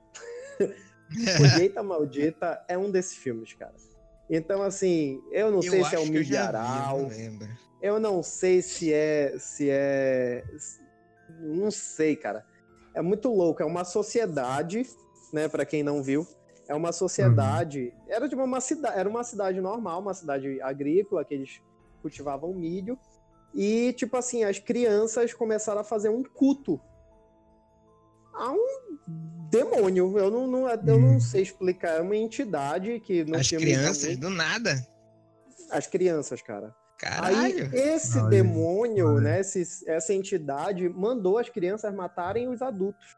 Colheita Maldita é um desses filmes, cara. Então, assim, eu não sei eu se é o que eu vi, milharal, não eu não sei se é. Se é. Não sei, cara. É muito louco. É uma sociedade, né? Pra quem não viu. É uma sociedade. Era de uma cidade. Era uma cidade normal, uma cidade agrícola, que eles cultivavam milho. E, tipo assim, as crianças começaram a fazer um culto a um demônio. Eu não, não, eu não Hum. sei explicar. É uma entidade que no As crianças, do nada. as crianças, cara. Caralho. Aí esse Olha, demônio, olha. né, esse- essa entidade mandou as crianças matarem os adultos.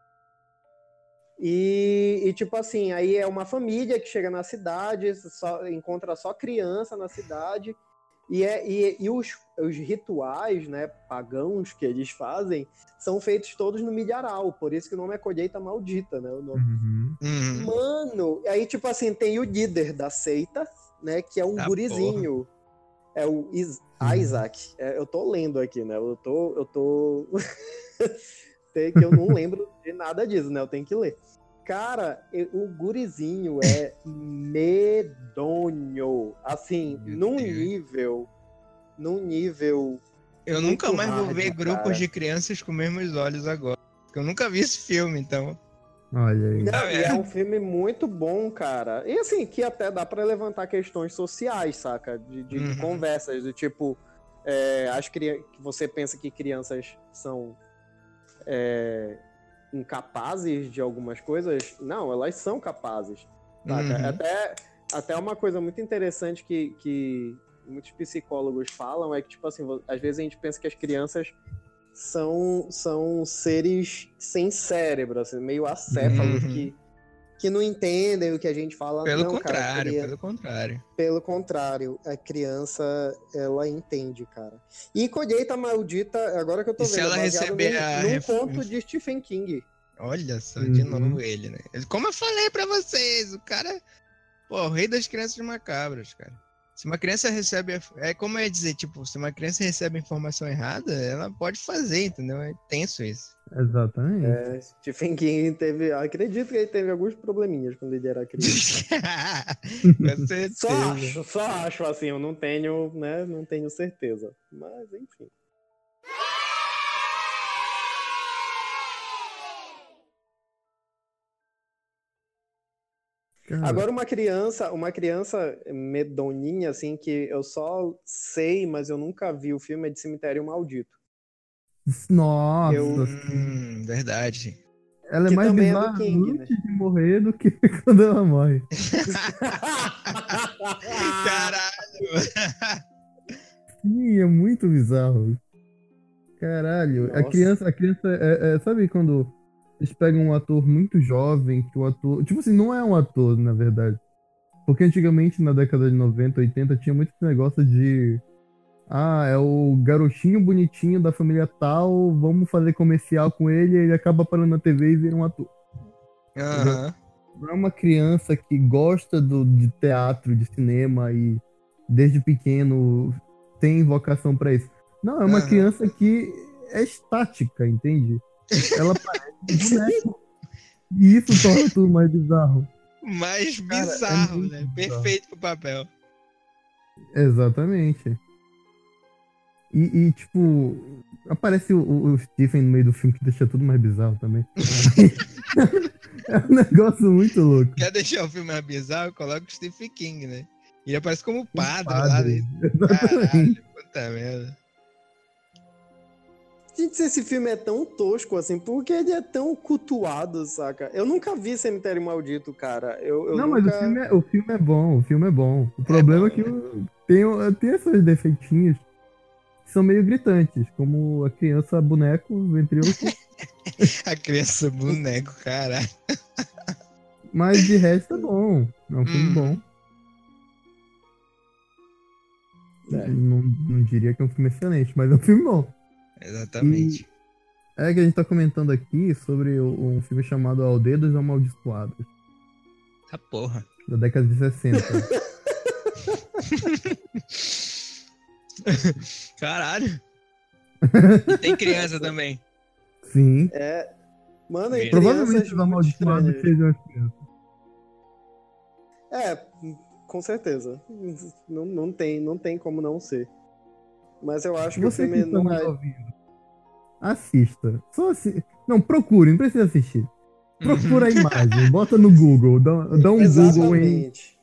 E, e, tipo assim, aí é uma família que chega na cidade, só, encontra só criança na cidade, e, é, e, e os, os rituais, né, pagãos que eles fazem, são feitos todos no milharal, por isso que o nome é colheita maldita, né, o nome Uhum. Uhum. Mano, aí tipo assim, tem o líder da seita, né, que é um Ah, gurizinho. É o Is- Uhum. Isaac. É, eu tô lendo aqui, né? Eu tô eu tô que eu não lembro nada disso, né? Eu tenho que ler. Cara, e- o gurizinho é medonho. Assim, Meu num Deus. nível num nível Eu nunca mais vou ver grupos cara. de crianças com os mesmos olhos agora. Porque eu nunca vi esse filme, então. Olha aí. Não, é vendo? um filme muito bom, cara. E assim, que até dá pra levantar questões sociais, saca? De, de Uhum. conversas, do tipo, é, as cri... que você pensa que crianças são é, incapazes de algumas coisas. Não, elas são capazes. Uhum. Até, até uma coisa muito interessante que, que muitos psicólogos falam é que, tipo assim, às vezes a gente pensa que as crianças são, são seres sem cérebro, assim, meio acéfalos, Uhum. que, que não entendem o que a gente fala. Pelo não, cara, contrário, cria- pelo contrário. pelo contrário, a criança, ela entende, cara. E Colheita Maldita, agora que eu tô E vendo, se ela receber num, a num ref- conto de Stephen King. Olha só, de Uhum. novo ele, né? Como eu falei pra vocês, o cara. Pô, o rei das crianças macabras, cara. Se uma criança recebe. É como eu ia dizer, tipo, se uma criança recebe a informação errada, ela pode fazer, entendeu? É tenso isso. Exatamente. É, Stephen King teve, acredito que ele teve alguns probleminhas quando ele era criança. Só acho, só acho assim, eu não tenho, né, não tenho certeza. Mas enfim. Cara, Agora uma criança, uma criança medoninha assim que eu só sei, mas eu nunca vi o filme é de Cemitério Maldito. Nossa, eu- Hum, verdade. ela é que mais é do bizarra King, antes de morrer do que quando ela morre. Caralho! Sim, é muito bizarro. Caralho, a Nossa. criança, a criança é, é- sabe quando eles pegam um ator muito jovem, que o ator, tipo assim, não é um ator, na verdade. Porque antigamente, na década de 90, 80, tinha muito esse negócio de ah, é o garotinho bonitinho da família tal, vamos fazer comercial com ele, e ele acaba parando na TV e vira um ator. Aham. Não é uma criança que gosta do, de teatro, de cinema e desde pequeno tem vocação pra isso. Não, é uma Aham. criança que é estática, entende? Ela parece um boneco. E isso torna tudo mais bizarro. Mais Cara, é bizarro, muito né? bizarro. Perfeito pro papel. Exatamente. E, e, tipo, aparece o, o- Stephen no meio do filme que deixa tudo mais bizarro também. é um negócio muito louco. Quer deixar o filme mais bizarro? Coloca o Stephen King, né? E ele aparece como padre, lá Padre. dentro. Exatamente. Caralho, puta merda. Gente, se esse filme é tão tosco assim, por que ele é tão cultuado, saca? Eu nunca vi Cemitério Maldito, cara. Eu, eu Não, nunca... mas o filme, é, o filme é bom, o filme é bom. O problema é, bom, que o- tem, tem esses defeitinhos que são meio gritantes, como a criança boneco, ventríloco, A criança boneco, caralho. mas de resto é bom. É um filme Hum. bom. É. Não, não diria que é um filme excelente, mas é um filme bom. Exatamente. É que a gente tá comentando aqui sobre o- um filme chamado Aldeia dos Amaldiçoados, Essa porra. da década de 60. Caralho. E tem criança também. Sim. É. Mano, e Provavelmente muito amaldiçoados estranhas. sejam as crianças. É, com certeza. Não, não, tem, não tem como não ser. Mas eu acho que o Você filme que não é. ouvindo, assista. Só assi... Não, procure, não precisa assistir. Procura a imagem, bota no Google, dá, dá um Google em Exatamente.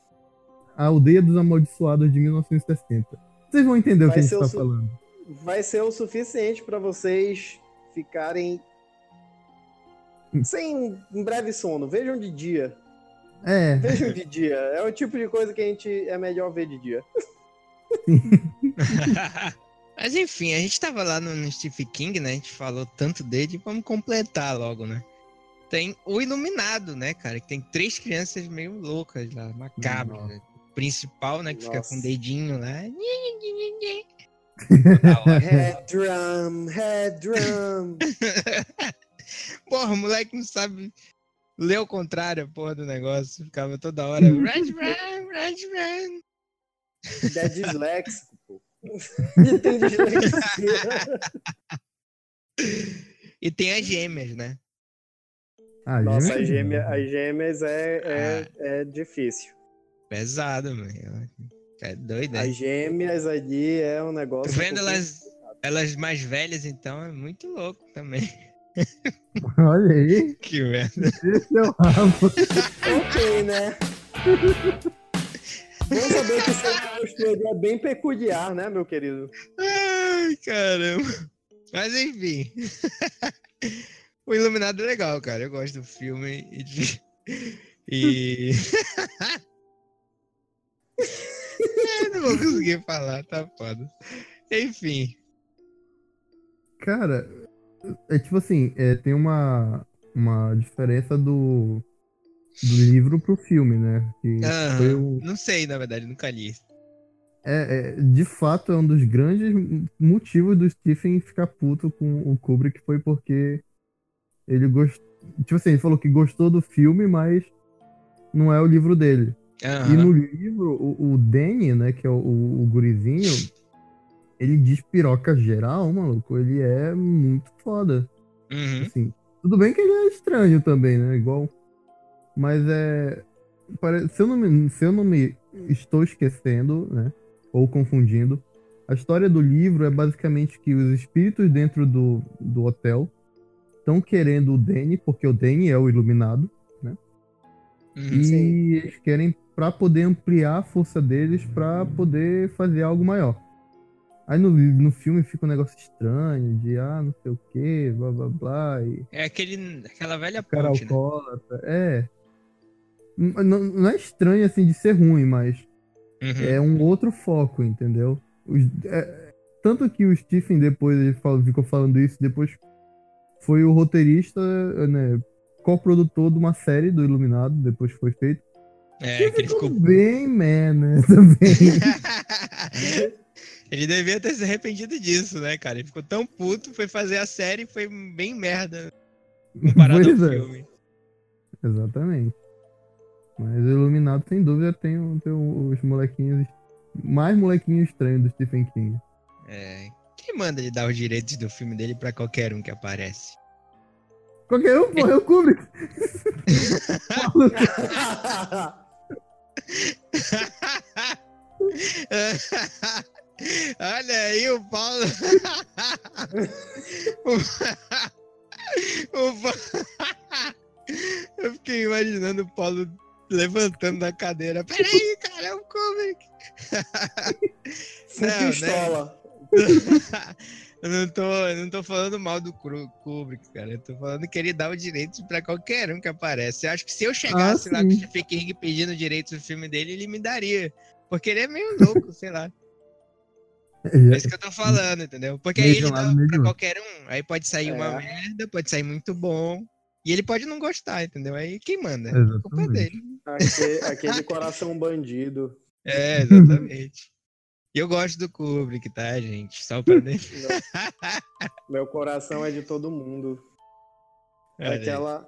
Aldeia dos Amaldiçoados de 1960. Vocês vão entender o Vai que a gente o tá su- falando. Vai ser o suficiente pra vocês ficarem sem um, um breve sono. Vejam de dia. É, Vejam de dia. É o tipo de coisa que a gente é melhor ver de dia. Mas enfim, a gente tava lá no, no Stephen King, né? A gente falou tanto dele, vamos completar logo, né? Tem o Iluminado, né, cara? Que tem três crianças meio loucas lá, macabras. Né? O principal, né? Que fica Nossa. com o dedinho lá. Head drum, head drum. Porra, o moleque não sabe ler o contrário, porra do negócio. Ficava toda hora. Red run, red run. Ele é disléxico, tem dislexia. E tem as gêmeas, né? Ah, Nossa, gêmeo? as gêmeas, as gêmeas é, é, é difícil. Pesado, mano. É doido? As gêmeas ali é um negócio. Vendo um elas, elas mais velhas, então, é muito louco também. Olha aí, Que merda. esse é o rabo. Ok, né? Vamos saber que o seu é bem peculiar, né, meu querido? Ai, caramba. Mas enfim. o Iluminado é legal, cara. Eu gosto do filme e. de- E. Eu não vou conseguir falar, tá foda. Enfim. Cara, é tipo assim, é, tem uma, uma diferença do, do livro pro filme, né? Foi o, Não sei, na verdade, nunca li. é, é, de fato, é um dos grandes motivos do Stephen ficar puto com o Kubrick foi porque ele gostou. Tipo assim, ele falou que gostou do filme, mas não é o livro dele. E no livro, o, o Danny, né, que é o, o, gurizinho, ele despiroca geral, maluco. Ele é muito foda. Uhum. Assim, tudo bem que ele é estranho também, né? Igual. Mas é. Se eu, não me, se eu não me estou esquecendo, né? Ou confundindo, a história do livro é basicamente que os espíritos dentro do, do hotel estão querendo o Danny, porque o Danny é o iluminado, Uhum. e Sim. eles querem para poder ampliar a força deles para poder fazer algo maior. Aí no, no filme fica um negócio estranho de ah, não sei o que, blá blá blá. E É aquele, aquela velha cara ponte, né? É. Não, não é estranho assim de ser ruim, mas Uhum. é um outro foco, entendeu? Os- é- tanto que o Stephen depois ele ficou falando isso, depois foi o roteirista, né, co-produtor de uma série do Iluminado, depois foi feito. É, que ele ficou. bem, man, né? Também. ele devia ter se arrependido disso, né, cara? Ele ficou tão puto, foi fazer a série e foi bem merda comparado Pois ao é. filme. Exatamente. Mas o Iluminado, sem dúvida, tem, o- tem os molequinhos. Mais molequinhos estranhos do Stephen King. É, quem manda ele dar os direitos do filme dele pra qualquer um que aparece? Qualquer um, porra, eu Kubrick. Olha aí o Paulo. o... o Pa- Eu fiquei imaginando o Paulo levantando da cadeira. Peraí, cara, é o Kubrick. Full Não, né? pistola. eu não tô, eu não tô falando mal do Kubrick, cara. Eu tô falando que ele dá o direito pra qualquer um que aparece. Eu acho que se eu chegasse lá com o. Stephen King pedindo direitos do filme dele, ele me daria. Porque ele é meio louco, sei lá. É isso que eu tô falando, entendeu? Porque aí ele um dá pra qualquer um. Aí pode sair uma É. merda, pode sair muito bom. E ele pode não gostar, entendeu? Aí quem manda? A culpa é dele. Aque- Aquele coração bandido. É, exatamente. E eu gosto do Kubrick, tá, gente? Só pra deixar. Meu coração é de todo mundo. Aí. Aquela.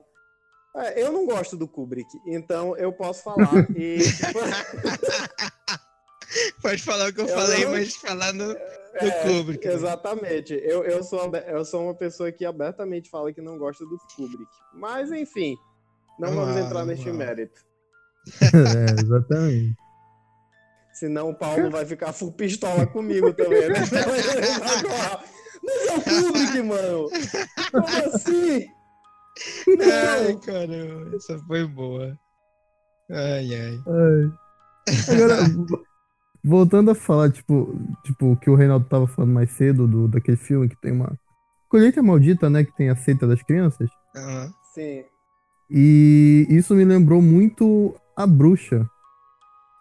É, eu não gosto do Kubrick, então eu posso falar. E, Pode falar o que eu, Eu falei, não- mas falando do É, Kubrick. né? Exatamente. Eu, eu, sou, eu sou uma pessoa que abertamente fala que não gosta do Kubrick. Mas, enfim, não Vamos vamos entrar neste mérito. É, exatamente. Senão o Paulo vai ficar full pistola comigo também, né? Falar, Mas é o Kubrick, mano! Como assim? Ai, Não! caramba, essa foi boa. Ai, ai. Ai. Agora, voltando a falar, tipo, tipo, o que o Reinaldo tava falando mais cedo, do, daquele filme que tem uma. Colheita Maldita, né? Que tem a seita das crianças. Aham. Sim. E isso me lembrou muito a bruxa.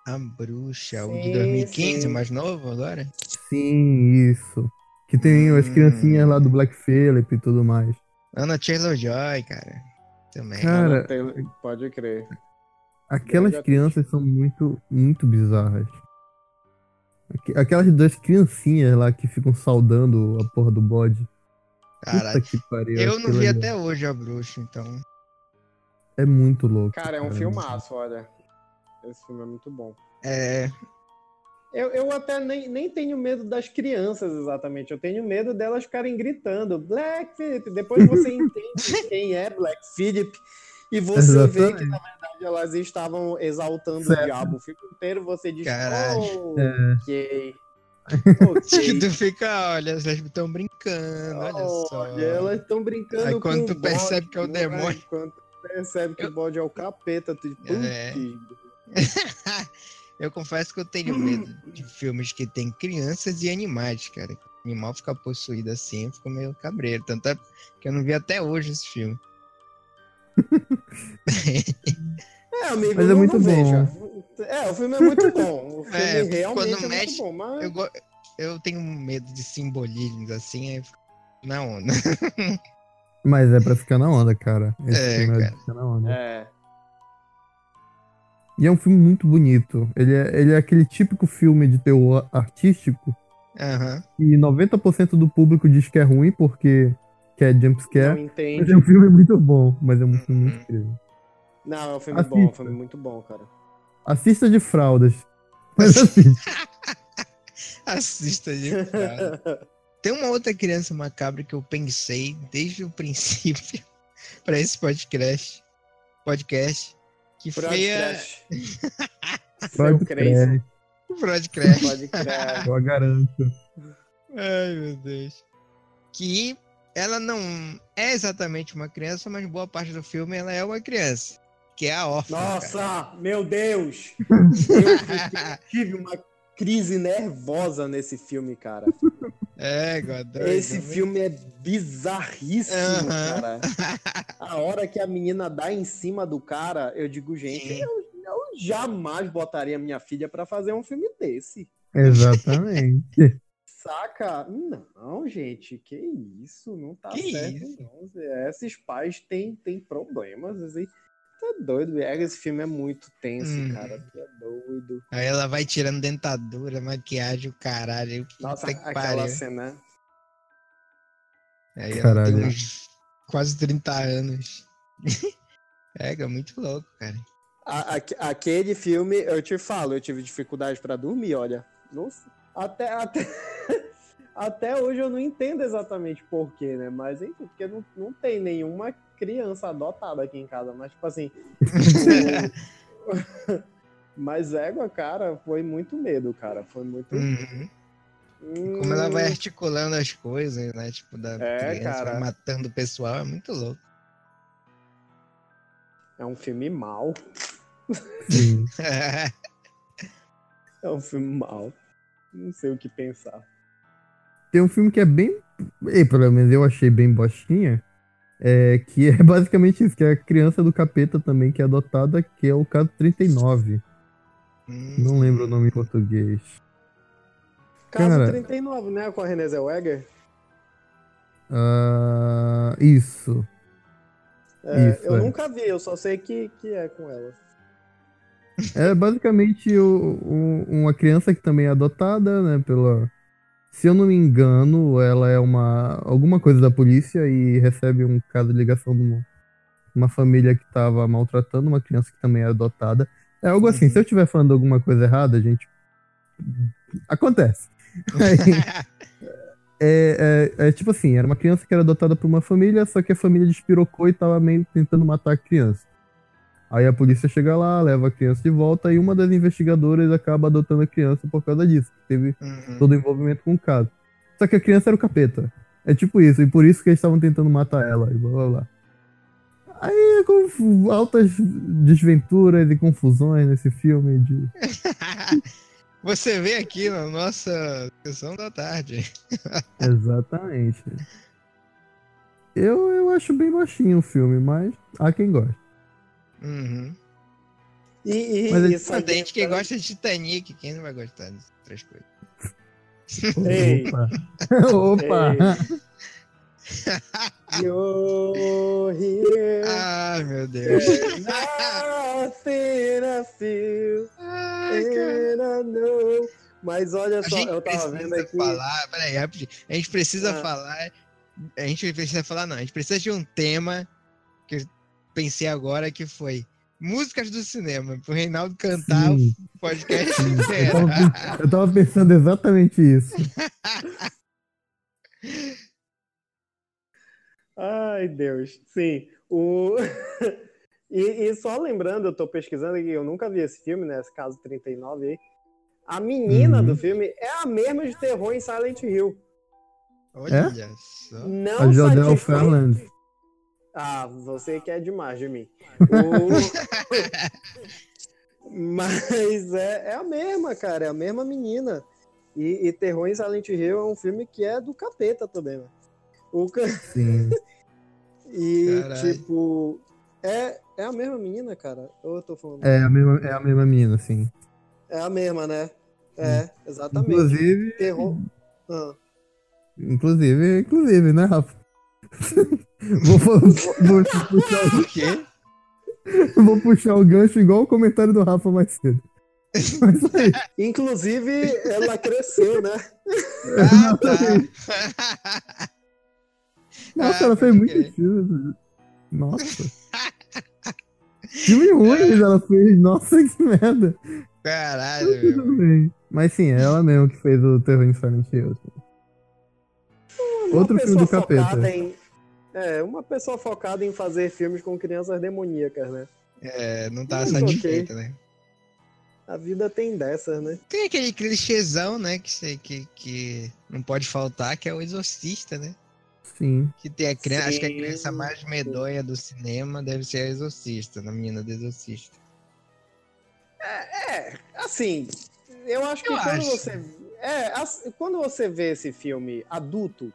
A bruxa, o de Sim, 2015, sim. mais novo agora? Sim, isso. Que tem as Hum. criancinhas lá do Black Phillip e tudo mais. Ana Taylor-Joy, cara. Também. Cara, Taylor- Pode crer. Aquelas crianças são muito, muito bizarras. Aqu- Aquelas duas criancinhas lá que ficam saudando a porra do bode. Caralho. Eu não vi ali até hoje a bruxa, então. É muito louco. Cara, é um filmaço, olha. Esse filme é muito bom. É. Eu, eu até nem, nem tenho medo das crianças, exatamente. Eu tenho medo delas ficarem gritando Black Phillip. Depois você entende quem é Black Phillip e você vê que, Exatamente. na verdade, elas estavam exaltando Certo. o diabo. O filme inteiro você diz, Caralho. oh, É. ok. Que ok. tu fica, olha, elas estão brincando, olha só. Elas estão brincando Aí com quando tu percebe que é o né? demônio. Percebe que o bode é o capeta, diz, É. "Putz, eu confesso que eu tenho medo de filmes que tem crianças e animais, cara. O animal fica possuído assim, eu fico meio cabreiro. Tanto é que eu não vi até hoje esse filme. É, amigo, Mas é muito bom. veja. É, o filme é muito bom. O filme É, realmente quando é mexe, muito bom, mas... Eu, go- eu tenho medo de simbolismos assim, aí eu fico na onda. Mas é pra ficar na onda, cara. Esse É, filme é cara. pra ficar na onda. É. E é um filme muito bonito. Ele é, ele é aquele típico filme de terror artístico Aham. e 90% do público diz que é ruim porque quer Não jumpscare. Mas entende. é um filme muito bom. Mas é um filme muito incrível. Não, é um filme Assista. bom, é um filme muito bom, cara. Assista de fraldas. Mas assiste. Assista de cara. Tem uma outra criança macabra que eu pensei desde o princípio pra esse podcast. Podcast. Que foi a. Crer. Eu garanto. Ai, meu Deus. Que ela não é exatamente uma criança, mas boa parte do filme ela é uma criança. Que é a órfã. cara. Nossa, meu Deus! Eu tive uma crise nervosa nesse filme, cara. É, Godão. Esse filme é bizarríssimo, Aham. cara. A hora que a menina dá em cima do cara, eu digo, gente, eu, eu jamais botaria minha filha pra fazer um filme desse. Exatamente. Saca? Não, gente, que isso? Não tá Que certo, isso? não. Esses pais têm, têm problemas, assim. Tá doido, é, esse filme é muito tenso, Hum. cara. Tu é doido. Aí ela vai tirando dentadura, maquiagem, o caralho. Nossa, aquela pariu. cena. Aí ela Caralho. tem uns quase 30 anos. é, é muito louco, cara. A- aque- aquele filme, eu te falo, eu tive dificuldade pra dormir, olha. Nossa, até, até, até hoje eu não entendo exatamente porquê, né? Mas enfim, porque não, não tem nenhuma criança adotada aqui em casa, mas tipo assim. o- Mas égua, cara, foi muito medo, cara. Foi muito. Uhum. Hum, Como ela vai articulando as coisas, né? Tipo, da É, criança, cara. vai matando o pessoal, é muito louco. É um filme mal. É um filme mal. Não sei o que pensar. Tem um filme que é bem. E pelo menos eu achei bem bostinha. É, que é basicamente isso, que é a criança do capeta também, que é adotada, que é o caso 39. Hum, Não lembro o nome em português. Caso Cara. 39, né? Com a Renée Zellweger. Ah, isso. É, Isso, eu é. nunca vi, eu só sei que, que é com ela. É basicamente o- o- uma criança que também é adotada, né, pela... Se eu não me engano, ela é uma alguma coisa da polícia e recebe um caso de ligação de uma, uma família que estava maltratando uma criança que também é adotada. É algo assim, Uhum. se eu estiver falando alguma coisa errada, gente, acontece. Aí, é, é- é tipo assim, era uma criança que era adotada por uma família, só que a família despirocou e tava meio tentando matar a criança. Aí a polícia chega lá, leva a criança de volta e uma das investigadoras acaba adotando a criança por causa disso. Teve Uhum. todo o envolvimento com o caso. Só que a criança era o capeta. É tipo isso, e por isso que eles estavam tentando matar ela, e blá blá blá. Aí, com altas desventuras e confusões nesse filme de. Você vê aqui na nossa sessão da tarde. Exatamente. Eu, eu acho bem baixinho o filme, mas há quem gosta. Uhum. E, e Mas é isso tem gente que é- gosta de Titanic, quem não vai gostar dessas outras coisas? Ei. Opa! Opa! You're here. Ai, meu Deus. Nothing I feel. Mas olha só, eu tava vendo aqui. falar. Peraí, rapidinho. A gente precisa Ah. falar. A gente precisa falar, não. A gente precisa de um tema que pensei agora que foi músicas do cinema. Pro Reinaldo cantar Sim, o podcast sim. Eu, inteiro. tava, pens- eu tava pensando exatamente isso. Ai, Deus. Sim. O... e, e só lembrando, eu tô pesquisando aqui, eu nunca vi esse filme, né? Esse caso 39 aí. A menina Uhum. do filme é a mesma de terror em Silent Hill. Olha só. Não A Jodel Ferland. Ah, você quer demais de mim. O- Mas é, é a mesma, cara, é a mesma menina. E, e Terror em Silent Hill é um filme que é do capeta também, né? O ca- Sim. E, Caralho. tipo, é, é a mesma menina, cara? Ou eu tô falando? É a mesma, é a mesma menina, sim. É a mesma, né? É, exatamente. Inclusive, Terror. Ah. inclusive, inclusive, né, Rafa? vou, vou, vou, puxar, Por quê? o- vou puxar o gancho igual o comentário do Rafa mais cedo. Mas aí, Inclusive, ela cresceu, né? Ah, tá. nossa, Ah, ela fez muito crer. filme. Nossa. Filme ruim ela fez. Nossa, que merda. Caralho. Tudo bem. Mas sim, é ela mesmo que fez o Terror em Silent Hill. Outro filme do capeta. Em, é, uma pessoa focada em fazer filmes com crianças demoníacas, né? É, não tá Hum, satisfeita, né? A vida tem dessas, né? Tem aquele clichêzão, né? Que, que, que não pode faltar, que é o exorcista, né? Sim. Que tem a criança, acho que a Sim, criança mais medonha do cinema deve ser a exorcista, na menina do exorcista. É, assim, eu acho que Eu quando acho. você. É, quando você vê esse filme adulto,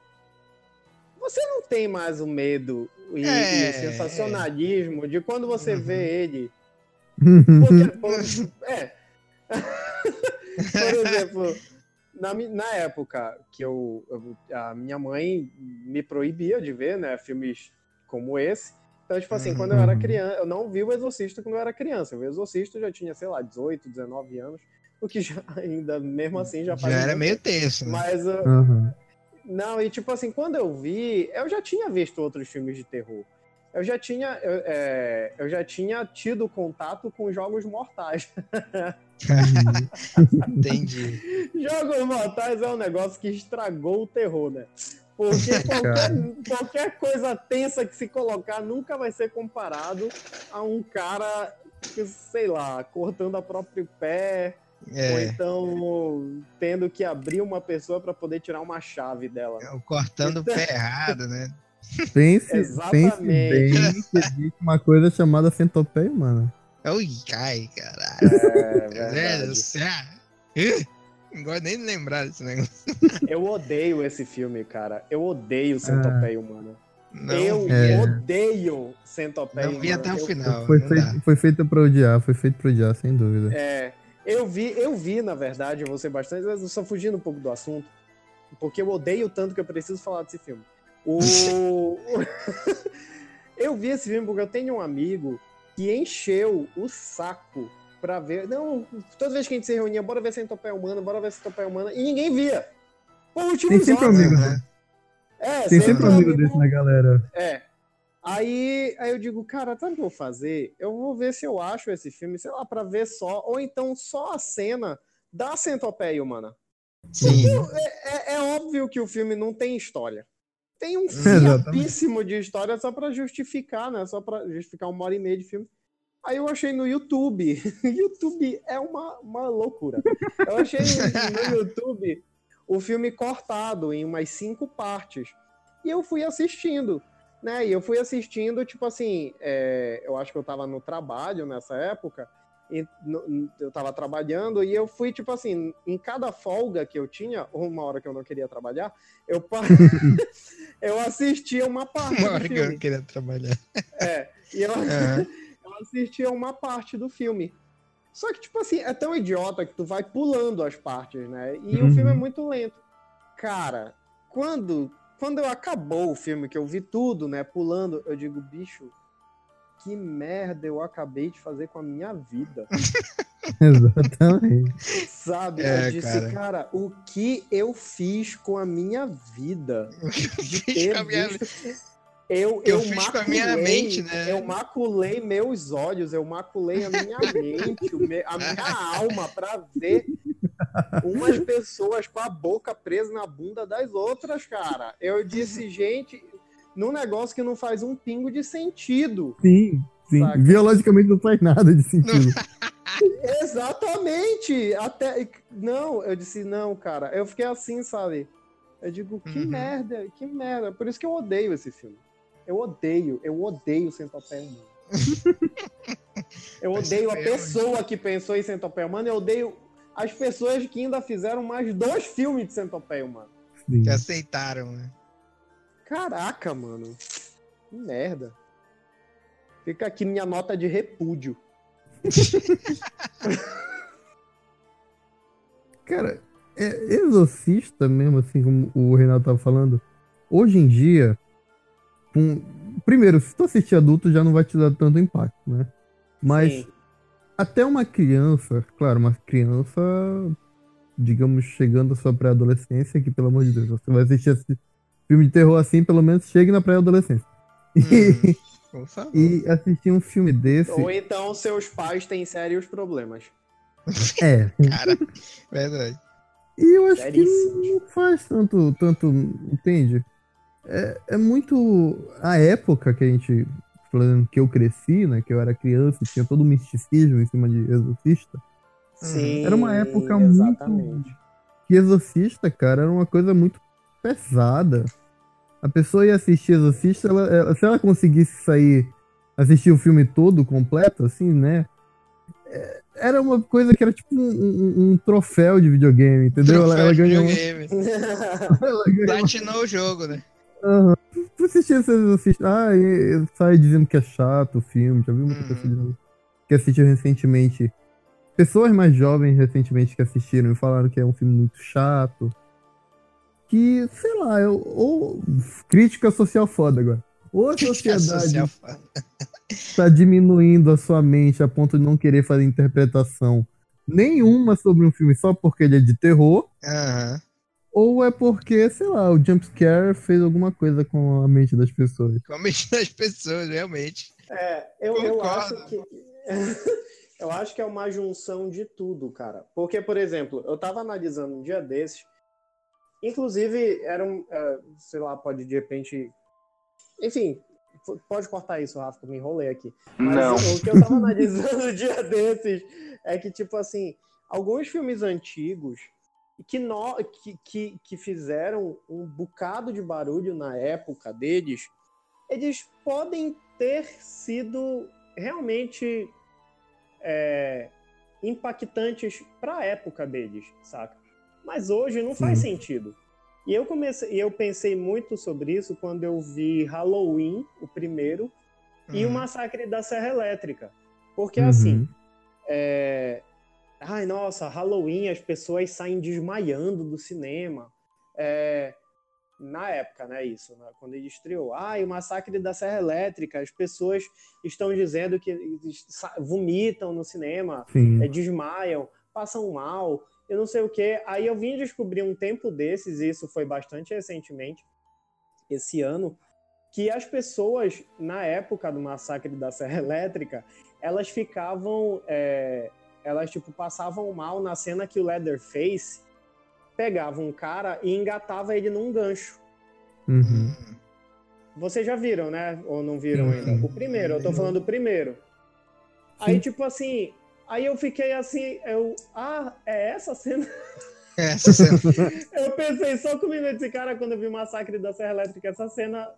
você não tem mais o medo e, É, e o sensacionalismo de quando você Uhum. vê ele. Porque, por, é. por exemplo, na, na época que eu, eu- A minha mãe me proibia de ver, né, filmes como esse. Então, tipo assim, quando eu era Uhum. criança, eu não vi o Exorcista quando eu era criança. Eu vi o Exorcista, eu já tinha, sei lá, 18, 19 anos. O que já, ainda, mesmo assim, já Já faz. era meio tenso, né? Mas, uh, Aham. Não, e tipo assim, quando eu vi, eu já tinha visto outros filmes de terror. Eu já tinha, eu, é, eu já tinha tido contato com jogos mortais. Entendi. Jogos mortais é um negócio que estragou o terror, né? Porque qualquer, qualquer coisa tensa que se colocar nunca vai ser comparado a um cara, que, sei lá, cortando a próprio pé, ou É, então tendo que abrir uma pessoa para poder tirar uma chave dela. o cortando o pé errado, né? Pense, pense Exatamente. bem que existe uma coisa chamada centopeia humana. Ui, ai, caralho. É, verdade. céu. Não gosto nem de lembrar desse negócio. Eu odeio esse filme, cara. Eu odeio Centopeia Humana. Não, eu É. odeio Centopeia não vi Humana. até o final. Foi, feito, foi feito pra odiar, foi feito pra odiar, sem dúvida. É, eu vi, eu vi, na verdade, ser bastante, mas eu só fugindo um pouco do assunto, porque eu odeio tanto que eu preciso falar desse filme. O... eu vi esse filme porque eu tenho um amigo que encheu o saco pra ver. Não, toda vez que a gente se reunia, bora ver Centopeia Humana, bora ver Centopeia Humana, e ninguém via. Por motivos Tem sempre óbvios. amigo, Aham. né? É, Tem sempre um amigo amigo- desse na galera. É. Aí, aí eu digo, cara, sabe o que eu vou fazer? Eu vou ver se eu acho esse filme, sei lá, pra ver só, ou então só a cena da centopeia humana. Sim. É, é- é óbvio que o filme não tem história. Tem um fiapíssimo de história só pra justificar, né? Só pra justificar uma hora e meia de filme. Aí eu achei no YouTube. YouTube é uma, uma loucura. Eu achei no YouTube o filme cortado em umas cinco partes. E eu fui assistindo, né? E eu fui assistindo, tipo assim, é, eu acho que eu tava no trabalho nessa época. E no- eu tava trabalhando e eu fui, tipo assim, em cada folga que eu tinha, ou uma hora que eu não queria trabalhar, eu, eu assistia uma parte Uma hora que eu não queria trabalhar. É, e eu, Aham. eu assistia uma parte do filme. Só que, tipo assim, é tão idiota que tu vai pulando as partes, né? E Uhum. o filme é muito lento. Cara, quando, quando eu acabou o filme, que eu vi tudo, né, pulando, eu digo, bicho, que merda eu acabei de fazer com a minha vida. Exatamente. Sabe? É, eu disse, cara. cara. o que eu fiz com a minha vida? De Fiz com a minha- visto- Eu, eu eu fiz com a minha maculei- mente, né? Eu maculei meus olhos, eu maculei a minha mente, a minha alma pra ver umas pessoas com a boca presa na bunda das outras, cara. Eu disse, gente, num negócio que não faz um pingo de sentido. Sim, sim. Saca. Biologicamente não faz nada de sentido. Exatamente! Até. Não, eu disse, não, cara. Eu fiquei assim, sabe? Eu digo, que Uhum. merda, que merda. Por isso que eu odeio esse filme. Eu odeio, eu odeio Centopeia Humana. eu odeio a pessoa que pensou em Centopeia Humana, eu odeio as pessoas que ainda fizeram mais dois filmes de Centopeia Humana. Sim. Que aceitaram, né? Caraca, mano. Que merda. Fica aqui minha nota de repúdio. Cara, é exorcista mesmo, assim como o Renato tava falando. Hoje em dia, com- primeiro, se tu assistir adulto já não vai te dar tanto impacto, né? Mas Sim. até uma criança, claro, uma criança, digamos, chegando à sua pré-adolescência, que pelo amor de Deus, você vai assistir esse filme de terror assim, pelo menos chegue na pré-adolescência. Hum. Favor. E assistir um filme desse. Ou então seus pais têm sérios problemas. É. Cara, verdade. E eu acho Seríssimo. que não faz tanto, tanto, entende? É, é muito a época que a gente, falando que eu cresci, né, que eu era criança, e tinha todo o misticismo em cima de Exorcista. Sim. Era uma época exatamente. muito que Exorcista, cara, era uma coisa muito pesada. A pessoa ia assistir Exorcista, ela, ela- se ela conseguisse sair, assistir o filme todo, completo, assim, né? é, Era uma coisa que era tipo um, um- um troféu de videogame, entendeu? Ela, ela Troféu de ganhou. um- videogame. Ela ganhou Platinou o jogo, né? Aham. Tu assistiu esse Exorcista? Ah, e- sai dizendo que é chato o filme. Já viu muita Uhum. pessoa dizendo que assistiu recentemente. Pessoas mais jovens recentemente que assistiram e falaram que é um filme muito chato. Que, sei lá, eu, ou crítica social foda agora. Ou a sociedade está diminuindo a sua mente a ponto de não querer fazer interpretação nenhuma sobre um filme só porque ele é de terror. Aham. Ou é porque, sei lá, o jumpscare fez alguma coisa com a mente das pessoas. Com a mente das pessoas, realmente. É, eu, eu acho que. eu acho que é uma junção de tudo, cara. Porque, por exemplo, eu tava analisando um dia desses. Inclusive, era um. é, sei lá, pode de repente. Enfim, pode cortar isso, Rafa, que eu me enrolei aqui. Mas Não. o que eu tava analisando um dia desses é que, tipo assim, alguns filmes antigos que, no, que, que, que fizeram um bocado de barulho na época deles, eles podem ter sido realmente é, impactantes para a época deles, saca? Mas hoje não faz sentido. E eu comecei, eu pensei muito sobre isso quando eu vi Halloween, o primeiro, e o Uhum. Massacre da Serra Elétrica. Porque Uhum. assim, é... ai nossa, Halloween as pessoas saem desmaiando do cinema. É, Na época, né, isso, né, quando ele estreou. Ai, o Massacre da Serra Elétrica, as pessoas estão dizendo que vomitam no cinema, é, desmaiam, passam mal, eu não sei o que. Aí eu vim descobrir um tempo desses, e isso foi bastante recentemente, esse ano, que as pessoas, na época do massacre da Serra Elétrica, elas ficavam. é, elas, tipo, passavam mal na cena que o Leatherface pegava um cara e engatava ele num gancho. Uhum. Vocês já viram, né? Ou não viram Sim. ainda? O primeiro, eu tô falando do primeiro. Aí, tipo assim, aí eu fiquei assim, eu. Ah, é essa cena? Essa cena. Eu pensei só comigo esse cara quando eu vi o Massacre da Serra Elétrica. Essa cena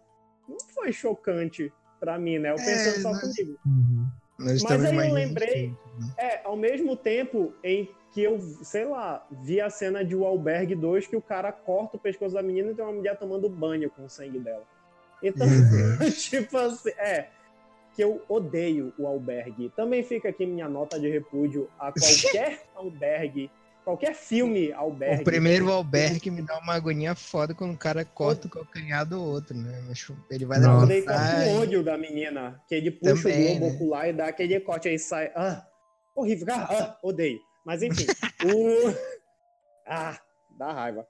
não foi chocante pra mim, né? Eu pensando É, só né? comigo. Uhum. Nós Mas aí eu lembrei- né? É, ao mesmo tempo em que eu, sei lá, vi a cena de O Albergue 2 que o cara corta o pescoço da menina e tem uma mulher tomando banho com o sangue dela. Então, Uhum. tipo assim, é. que eu odeio o albergue. Também fica aqui minha nota de repúdio a qualquer albergue, qualquer filme albergue. O primeiro albergue me dá uma agonia foda quando o cara corta o calcanhar do outro, né? Mas Ele vai Não, Nossa. daí fica levantar. com e- ódio da menina, que ele puxa Também, o globo né? ocular e dá aquele corte aí sai. Ah, horrível, ah, ah, odeio. Mas enfim, o. Ah, dá raiva.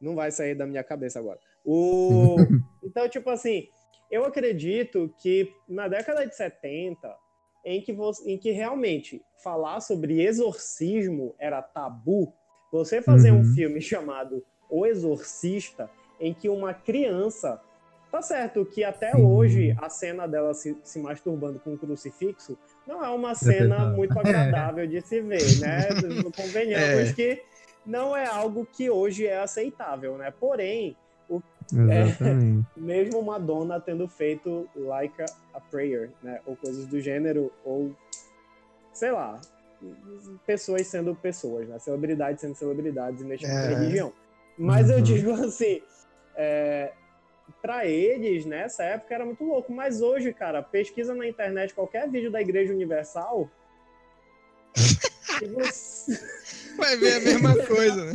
Não vai sair da minha cabeça agora. O... Então, tipo assim, eu acredito que na década de 70, em que, você, em que realmente falar sobre exorcismo era tabu, você fazer um Uhum. filme chamado O Exorcista, em que uma criança. Tá certo que até Sim. hoje a cena dela se, se masturbando com um crucifixo não é uma cena pesado. muito agradável de se ver, né? Convenhamos É. que não é algo que hoje é aceitável, né? Porém, Exatamente. mesmo Madonna tendo feito Like a, a Prayer, né? Ou coisas do gênero, ou sei lá, pessoas sendo pessoas, né? Celebridades sendo celebridades e mexendo É. com religião. Mas eu Uhum. digo assim, é, para eles, nessa época era muito louco. Mas hoje, cara, pesquisa na internet qualquer vídeo da Igreja Universal. você- Vai ver a mesma coisa, né?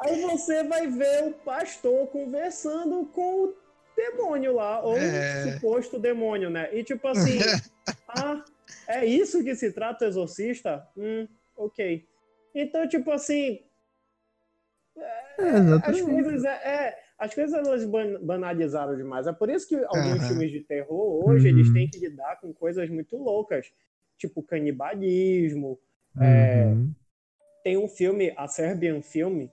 Aí você vai ver o pastor conversando com o demônio lá, ou É. suposto demônio, né? E tipo assim, ah, é isso que se trata o exorcista? Hum, ok. Então, tipo assim, É, as exatamente. coisas é, é, as coisas elas ban- banalizaram demais. É por isso que alguns Aham. filmes de terror hoje Uhum. eles têm que lidar com coisas muito loucas, tipo canibalismo. é, Uhum. Tem um filme, a Serbian Film,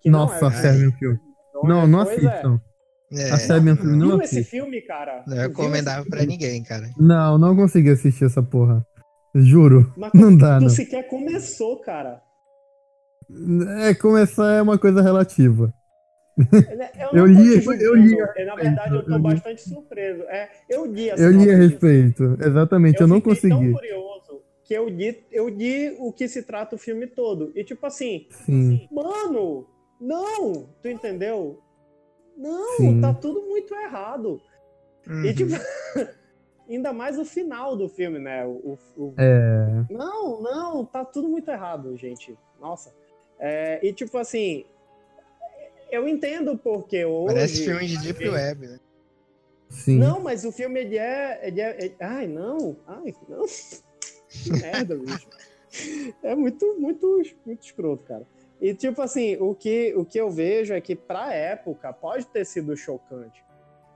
que não Nossa, é- a Serbian Film. Não, não é. assistam. É, A Serbian Film não Viu esse assistam. filme, cara? não Tu é esse pra ninguém, cara. Não, não consegui assistir essa porra. Juro. Mas Não dá, tu não. sequer começou, cara. É, começar é uma coisa relativa. Eu, Eu não tô li- eu li Na verdade, eu tô eu bastante surpreso. É, eu li a Eu li a respeito. Exatamente, eu, não fiquei consegui. tão curioso que eu li, eu li o que se trata o filme todo. E tipo assim, Sim. mano, não! Tu entendeu? Não, Sim. tá tudo muito errado. Uhum. E tipo, ainda mais o final do filme, né? O, o- o- É. Não, não, tá tudo muito errado, gente. Nossa. É, e tipo assim, eu entendo porque hoje. Parece filme de Deep gente- Web, né? Sim. Não, mas o filme ele é, ele é, ele- Ai, não. Ai, não. Que merda, bicho. É muito, muito, muito escroto, cara. E tipo assim, o que, o que eu vejo é que pra época pode ter sido chocante.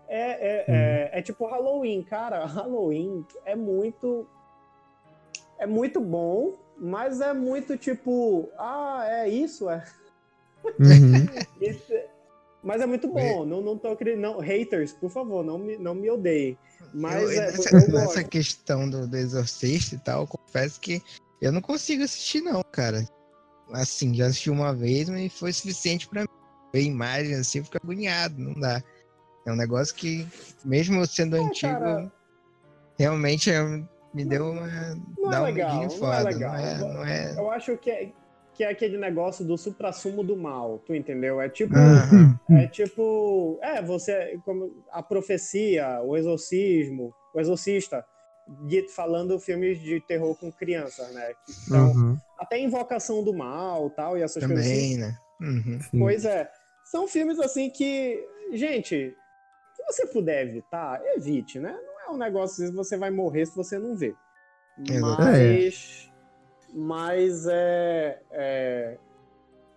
É, é, é, é tipo Halloween, cara. Halloween é muito. É muito bom, mas é muito tipo. Ah, é isso, é. Uhum. Isso é- Mas é muito bom. Não, não tô querendo. Não, haters, por favor, não me, não me odeiem. Mas eu, é, nessa, eu nessa questão do, do Exorcista e tal, eu confesso que eu não consigo assistir, não, cara. Assim, já assisti uma vez, mas foi suficiente pra mim. Ver imagens assim, eu fico agoniado, não dá. É um negócio que, mesmo sendo É, antigo, cara. realmente é, me deu uma. Não dá é um legal, medinho não é foda. legal. Não é, não é... Eu acho que é, que é aquele negócio do suprassumo do mal, tu entendeu? É tipo. Aham. É tipo. É, você. Como a profecia, o exorcismo, o exorcista, falando filmes de terror com crianças, né? Então, Uhum. Até Invocação do Mal tal, e essas coisas assim. Também, né? Uhum. Pois é. São filmes assim que, gente, se você puder evitar, evite, né? Não é um negócio que você vai morrer se você não ver. Mas. Mas é, é-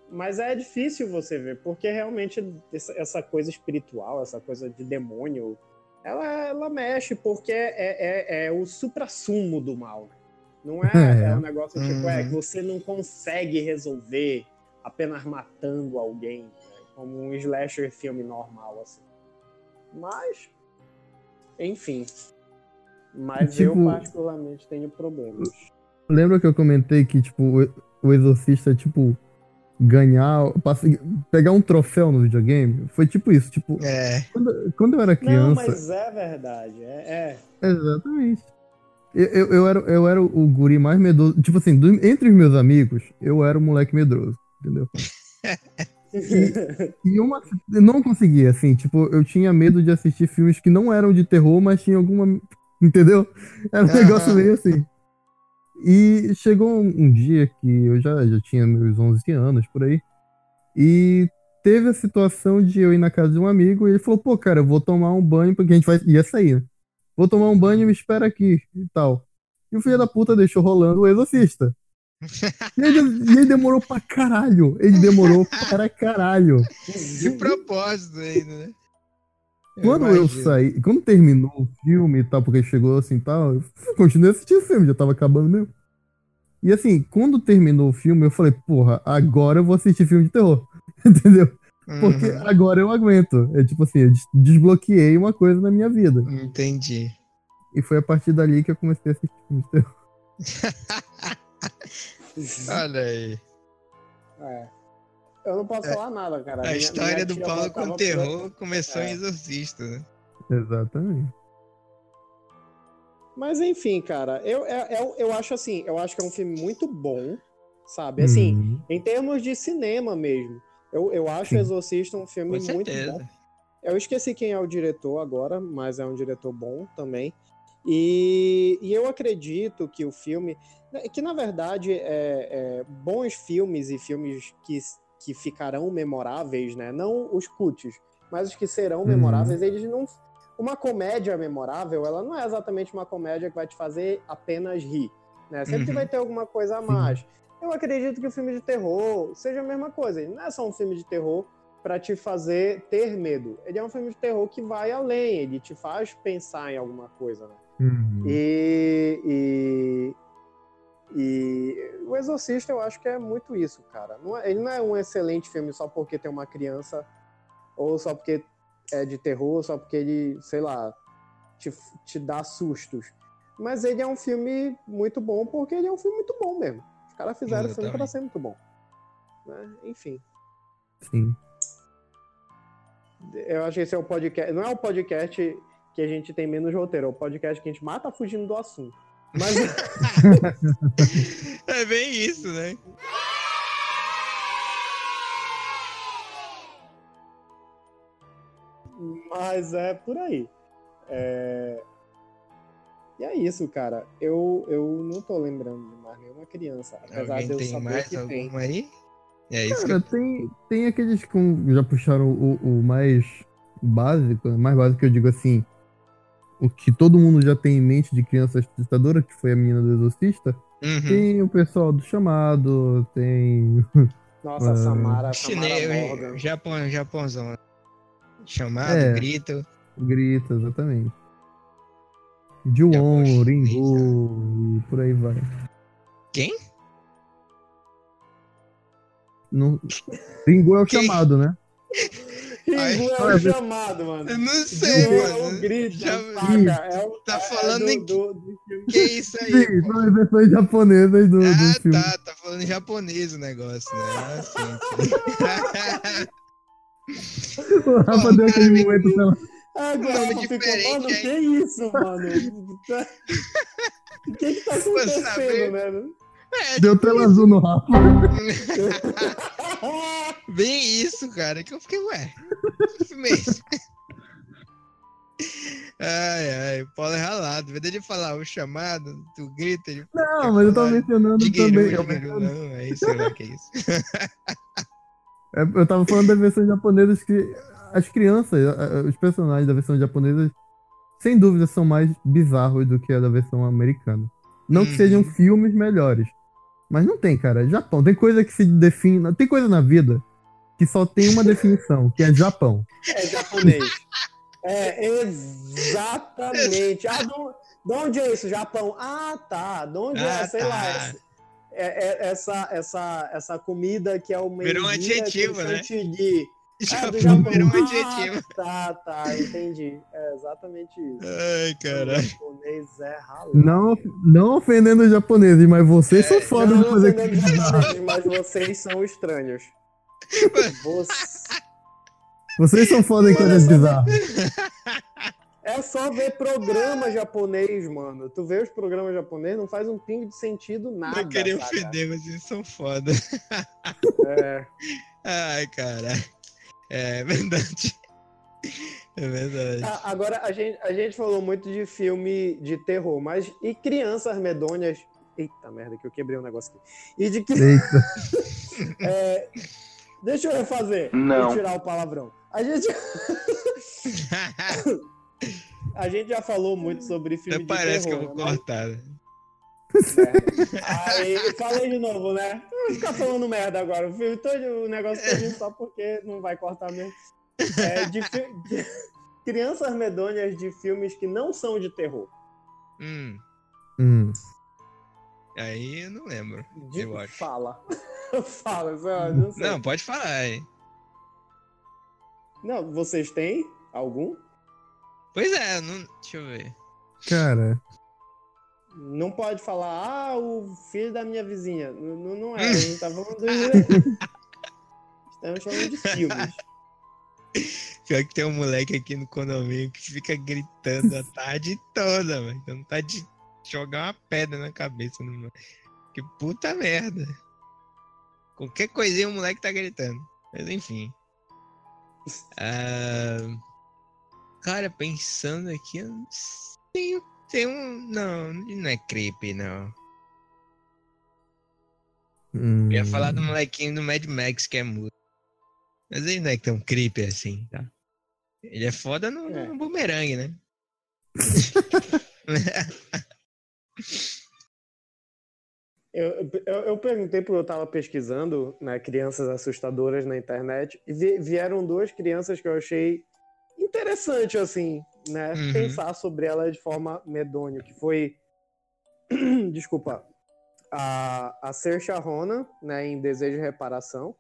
Mas é difícil você ver, porque realmente essa, essa coisa espiritual, essa coisa de demônio, ela, ela mexe, porque é, é, é o suprassumo do mal. né? Não é, É. é um negócio tipo, é Uhum. que você não consegue resolver apenas matando alguém, né? como um slasher filme normal, assim. Mas, enfim. Mas eu Tipo- particularmente tenho problemas. Lembra que eu comentei que, tipo, o- exorcista, tipo, ganhar. pegar um troféu no videogame? Foi tipo isso. Tipo, É, quando, quando eu era Não, criança. mas é verdade. É, é. Exatamente. Eu, eu, eu era, eu era o guri mais medroso. Tipo assim, do- entre os meus amigos, eu era o moleque medroso, entendeu? E uma. Eu não conseguia, assim, tipo, eu tinha medo de assistir filmes que não eram de terror, mas tinha alguma entendeu? Era um negócio meio assim. E chegou um, um dia que eu já, já tinha meus 11 anos por aí, e teve a situação de eu ir na casa de um amigo e ele falou: pô, cara, eu vou tomar um banho, porque a gente vai, ia sair, né? Vou tomar um banho, me espera aqui e tal. E o filho da puta deixou rolando o exorcista. E ele, e ele demorou pra caralho. Ele demorou para caralho. De propósito ainda, né? Quando eu imagino. saí, quando terminou o filme e tal, porque chegou assim e tal, eu continuei assistindo o filme, já tava acabando mesmo. E assim, quando terminou o filme, eu falei, porra, agora eu vou assistir filme de terror. Entendeu? Porque Uhum, agora eu aguento. É tipo assim, eu des- desbloqueei uma coisa na minha vida. Entendi. E foi a partir dali que eu comecei a assistir filme de terror. Olha aí. É. Eu não posso falar nada, cara. A Minha- história minha do Paulo com pra- terror começou É. em Exorcista, né? Exatamente. Mas enfim, cara, eu, eu, eu, eu acho assim, eu acho que é um filme muito bom, sabe? Assim, Hum, em termos de cinema mesmo. Eu, eu acho Sim. o Exorcista um filme Com muito certeza. bom. Eu esqueci quem é o diretor agora, mas é um diretor bom também. E, e eu acredito que o filme. né, Que na verdade, é, é, bons filmes e filmes que, que ficarão memoráveis, né? Não os cuts, mas os que serão Uhum. memoráveis, eles não. Uma comédia memorável, ela não é exatamente uma comédia que vai te fazer apenas rir. Né? Sempre Uhum. vai ter alguma coisa a Sim. Eu acredito que o filme de terror seja a mesma coisa. Ele não é só um filme de terror para te fazer ter medo. Ele é um filme de terror que vai além, ele te faz pensar em alguma coisa. Né? uhum. E, e, e o Exorcista eu acho que é muito isso, cara. Não é- ele não é um excelente filme só porque tem uma criança, ou só porque é de terror, só porque ele, sei lá, te, te dá sustos. Mas ele é um filme muito bom porque ele é um filme muito bom mesmo. Os caras fizeram o filme para Exatamente. ser muito bom. Né? Enfim. Sim. Eu acho que esse é o podcast. Não é o podcast que a gente tem menos roteiro, é o podcast que a gente mata fugindo do assunto. Mas. É bem isso, né? Mas é por aí. É... E é isso, cara. Eu, eu não tô lembrando de mais nenhuma criança. Apesar Alguém de eu tem saber mais que tem. alguma aí? É isso Cara, tem, tem aqueles que já puxaram o, o mais básico, mais básico que eu digo assim, o que todo mundo já tem em mente de criança assustadora, que foi a menina do Exorcista. Uhum. Tem o pessoal do chamado, tem. Nossa, Ah. Samara, Samara Chinês, Morgan. Japão, Japãozão. Chamado, É. grito. Grita, exatamente. Ju-on, Ringo e por aí vai. Quem? Não... Ringo é o Quem? chamado, né? Ringo é o chamado, mano. Eu não sei, Ju é o mano. grito, Já- saca? É o, Tá é falando do, em- do, do. Que isso aí? Sim, pô? são as versões japonesas do, do Ah, filme. tá. Tá falando em japonês o negócio, né? Ah, sim, sim. O Rafa Ó, deu aquele me- momento pela... Ah, agora ficou, diferente mano, aí. que isso, mano? O que que tá acontecendo, né? É, Deu tela azul no Rafa. Bem isso, cara, que eu fiquei, ué, é? Ai, ai, o Paulo é ralado. Em vez dele falar o chamado, tu grita, ele Não, mas eu tava mencionando também. Eu, não, é isso, lá que é isso. é, eu tava falando das versões japonesas que as crianças, os personagens da versão japonesa, sem dúvida, são mais bizarros do que a da versão americana. Não que Uhum. sejam filmes melhores. Mas não tem, cara. Japão. Tem coisa que se define. Tem coisa na vida que só tem uma definição, que é Japão. É japonês. É, exatamente. Ah, de onde- de onde é isso? Japão. Ah, tá. De onde é? Ah, Sei tá. lá. essa- É, é- essa, essa, essa comida que é uma Virou um enguia adjetivo, né? chantilly. É, Japão do Japão. virou um Ah. Tá, tá, entendi. É exatamente isso. Ai, O caralho. japonês é ralado. Não, não ofendendo os japoneses, mas vocês são foda de Não fazer ofendendo os japoneses, mas vocês são estranhos. Você... Vocês são foda em coisas bizarras. É só ver programa japonês, mano. Tu vê os programas japoneses, não faz um pingo de sentido nada. Não queria ofender, mas eles são foda. É. Ai, caralho. É verdade. É verdade. Agora, a gente, a gente falou muito de filme de terror, mas e crianças medonhas? Eita merda, que eu quebrei um negócio aqui. E de que. Eita. é, deixa eu refazer. Não. Vou tirar o palavrão. A gente, a gente já falou muito sobre filme Até de parece que eu terror. vou né? cortar. né? Aí, falei de novo, né? Vou ficar falando merda agora. O filme todo, o negócio todo só porque não vai cortar mesmo. É, de, fi- de- crianças medonhas de filmes que não são de terror. Hum, Hum. aí eu não lembro. De- Eu acho. Fala. Fala, só, não sei. Não, pode falar. hein? Não, vocês têm algum? Pois é, não... deixa eu ver. Cara, Não pode falar, ah, o filho da minha vizinha. Não, não- não é, a gente tá falando do... Estamos falando de filmes. Pior que tem um moleque aqui no condomínio que fica gritando a tarde toda, velho. Então tá de jogar uma pedra na cabeça. Que puta merda. Qualquer coisinha o moleque tá gritando. Mas enfim. Ah, Cara, pensando aqui, eu não sei. Tem um. Não, não é creepy, não. hum, Eu ia falar do molequinho do Mad Max que é mudo. Mas ele não é tão creepy assim, tá? Ele é foda no, É. no boomerang, né? Eu, eu, eu perguntei porque eu tava pesquisando né, crianças assustadoras na internet e vi- vieram duas crianças que eu achei interessante, assim, né? Uhum. Pensar sobre elas de forma medonha, que foi. Desculpa. A, a Saoirse Ronan, né, em Desejo de Reparação,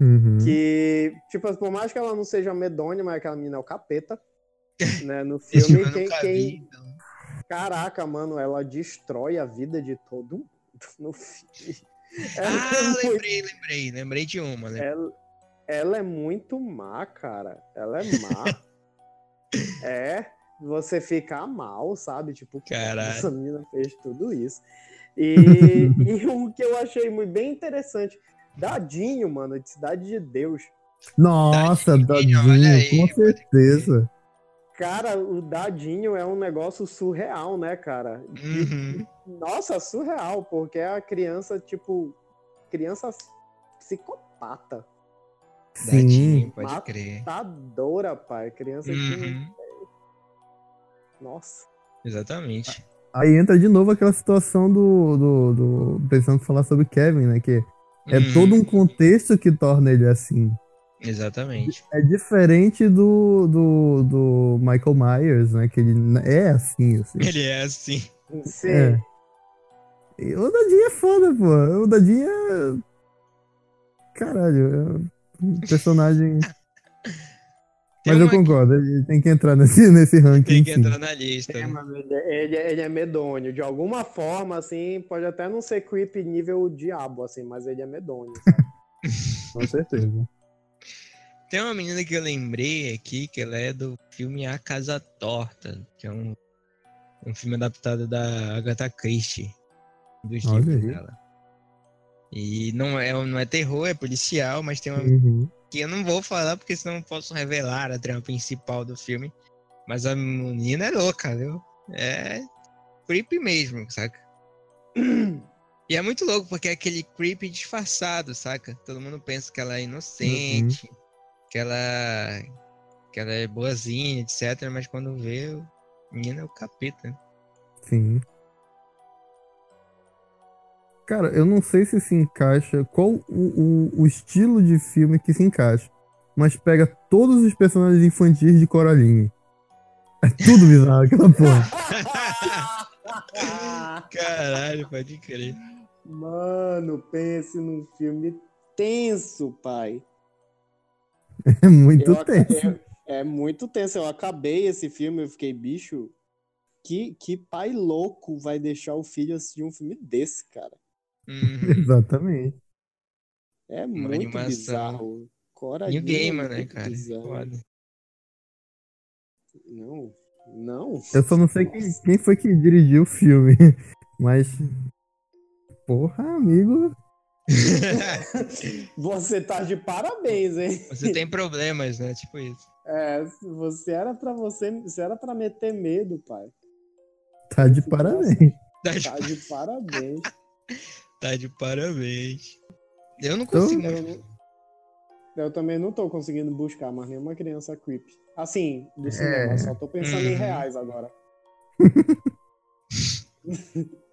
uhum. que, tipo, por mais que ela não seja medonha, mas aquela menina é o capeta, né, no filme, quem, quem, vi, então. Caraca, mano, ela destrói a vida de todo mundo no filme. Ela é Ah, muito- lembrei, lembrei. Lembrei de uma, né? ela, ela é muito má, cara. Ela é má. é, você fica mal, sabe? Tipo, que Caralho. essa menina fez tudo isso. E, e o que eu achei muito bem interessante, Dadinho, mano, de Cidade de Deus. Nossa, Dadinho, Dadinho, aí, com certeza. Cara, o Dadinho é um negócio surreal, né, cara? Uhum. Nossa, surreal, porque é a criança, tipo, criança psicopata, Sim. pode Mata- crer. matadora, pai. Criança que. Uhum. Nossa. Exatamente. Aí entra de novo aquela situação do, do, do. Precisando falar sobre Kevin, né? Que é Uhum. todo um contexto que torna ele assim. Exatamente. É diferente do, do, do Michael Myers, né? Que ele é assim, assim. Ele é assim. Sim. É. E o Dadinho é foda, pô. O Dadinho é. Caralho, personagem. Tem Mas eu concordo, ele tem que entrar nesse, nesse ranking. Tem que sim. entrar na lista. É, né? ele, ele, ele é medonho. De alguma forma, assim, pode até não ser creepy nível diabo, assim, mas ele é medonho. Com certeza. Tem uma menina que eu lembrei aqui, que ela é do filme A Casa Torta, que é um, um filme adaptado da Agatha Christie, dos Olha livros aí. dela. E não é, não é terror, é policial, mas tem uma Uhum. que eu não vou falar porque senão eu posso revelar a trama principal do filme. Mas a menina é louca, viu? É creepy mesmo, saca? E é muito louco porque é aquele creepy disfarçado, saca? Todo mundo pensa que ela é inocente, que ela que ela é boazinha, etc. Mas quando vê, o menino é o capeta. Sim. Cara, eu não sei se se encaixa. Qual o, o, o estilo de filme que se encaixa. Mas pega todos os personagens infantis de Coraline. É tudo bizarro aquela porra. Caralho, pode crer. Mano, pense num filme tenso, pai. É muito Eu tenso. eu- é muito tenso. Eu acabei esse filme, eu fiquei, bicho, que, que pai louco vai deixar o filho assistir um filme desse, cara? Uhum. Exatamente. É Uma muito animação. bizarro. Coraline New é Gamer, né, cara? Não, não. Eu só não sei quem, quem foi que dirigiu o filme. Mas. Porra, amigo. Você tá de parabéns, hein? Você tem problemas, né? Tipo isso. É, você era pra você, você era pra meter medo, pai. Tá de parabéns. Tá de, Tá de parabéns. Tá de parabéns. Eu não consigo. Eu, não- eu também não tô conseguindo buscar mais nenhuma criança creepy. Assim, do cinema, só tô pensando em Uhum. reais agora.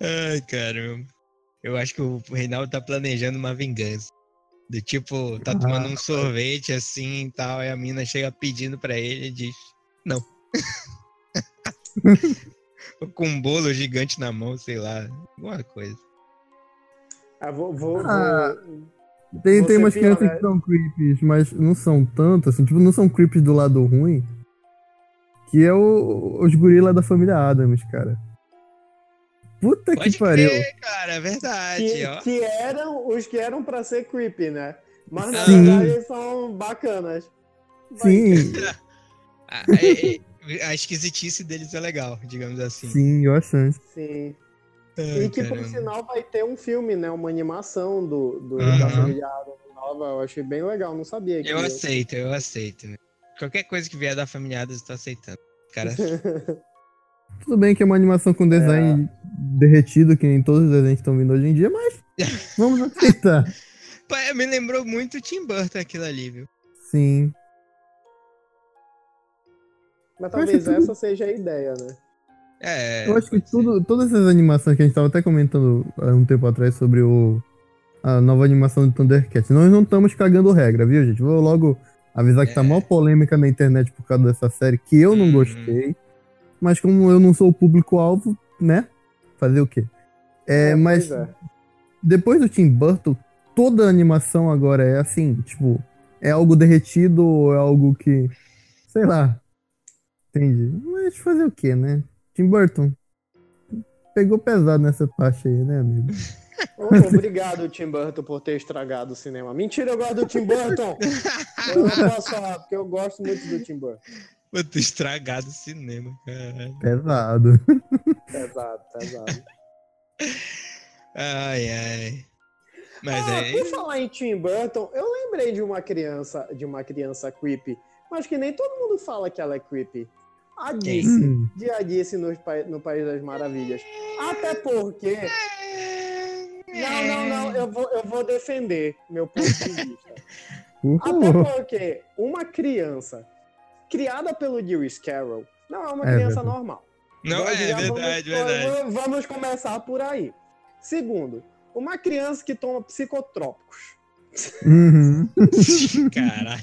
Ai, caramba. Eu acho que o Reinaldo tá planejando uma vingança. Do tipo, tá tomando um sorvete assim e tal, e a mina chega pedindo pra ele e diz: Não. Com um bolo gigante na mão, sei lá, alguma coisa. Ah, vou, vou, Ah. vou- Tem, Você tem umas pior, crianças né? que são creeps, mas não são tanto, assim, tipo, não são creeps do lado ruim. Que é o, os gorila da família Adams, cara. Puta Pode que pariu. crer, cara, é verdade, que, ó. que eram os que eram pra ser creepy, né? Mas na Sim. verdade eles são bacanas. Sim, A, a- esquisitice deles é legal, digamos assim. sim, eu acho. Sim. Ai, E que por caramba. sinal vai ter um filme, né? Uma animação do, do Aham. da família Adams nova. Eu achei bem legal, não sabia que Eu aceito, eu aceito. né? Qualquer coisa que vier da família Adams, eu tô aceitando. Cara, Tudo bem que é uma animação com design derretido, que nem todos os desenhos que estão vindo hoje em dia, mas vamos aceitar. Me lembrou muito Tim Burton aquilo ali, viu? Sim. Mas talvez tudo- essa seja a ideia, né? É. Eu acho que ser. tudo, todas essas animações que a gente tava até comentando há um tempo atrás sobre o, a nova animação do Thundercats, nós não estamos cagando regra, viu, gente? Vou logo avisar que tá É. mó polêmica na internet por causa dessa série que eu não Uhum. gostei, mas como eu não sou o público-alvo, né? Fazer o quê? É, mas pois é. depois do Tim Burton, toda a animação agora é assim, tipo, é algo derretido ou é algo que, sei lá, entende? Mas fazer o quê, né? Tim Burton pegou pesado nessa parte aí, né, amigo? Ô, Obrigado, Tim Burton, por ter estragado o cinema. Mentira, eu gosto do Tim Burton. Eu não posso falar, porque eu gosto muito do Tim Burton. Puta, estragado o cinema, caralho. Pesado. Pesado, pesado. Ai, ai. Mas ah, é. por falar em Tim Burton, eu lembrei de uma criança, de uma criança creepy, mas que nem todo mundo fala que ela é creepy. A Disse, Hum. de Alice no, Pa- no País das Maravilhas. Até porque. Não, não, não, eu vou, eu vou defender meu ponto de vista. Por Até porque uma criança criada pelo Lewis Carroll não é uma É criança verdade. normal. Não, Nós é verdade, vamos, verdade. Vamos começar por aí. Segundo, uma criança que toma psicotrópicos Uhum. Caralho.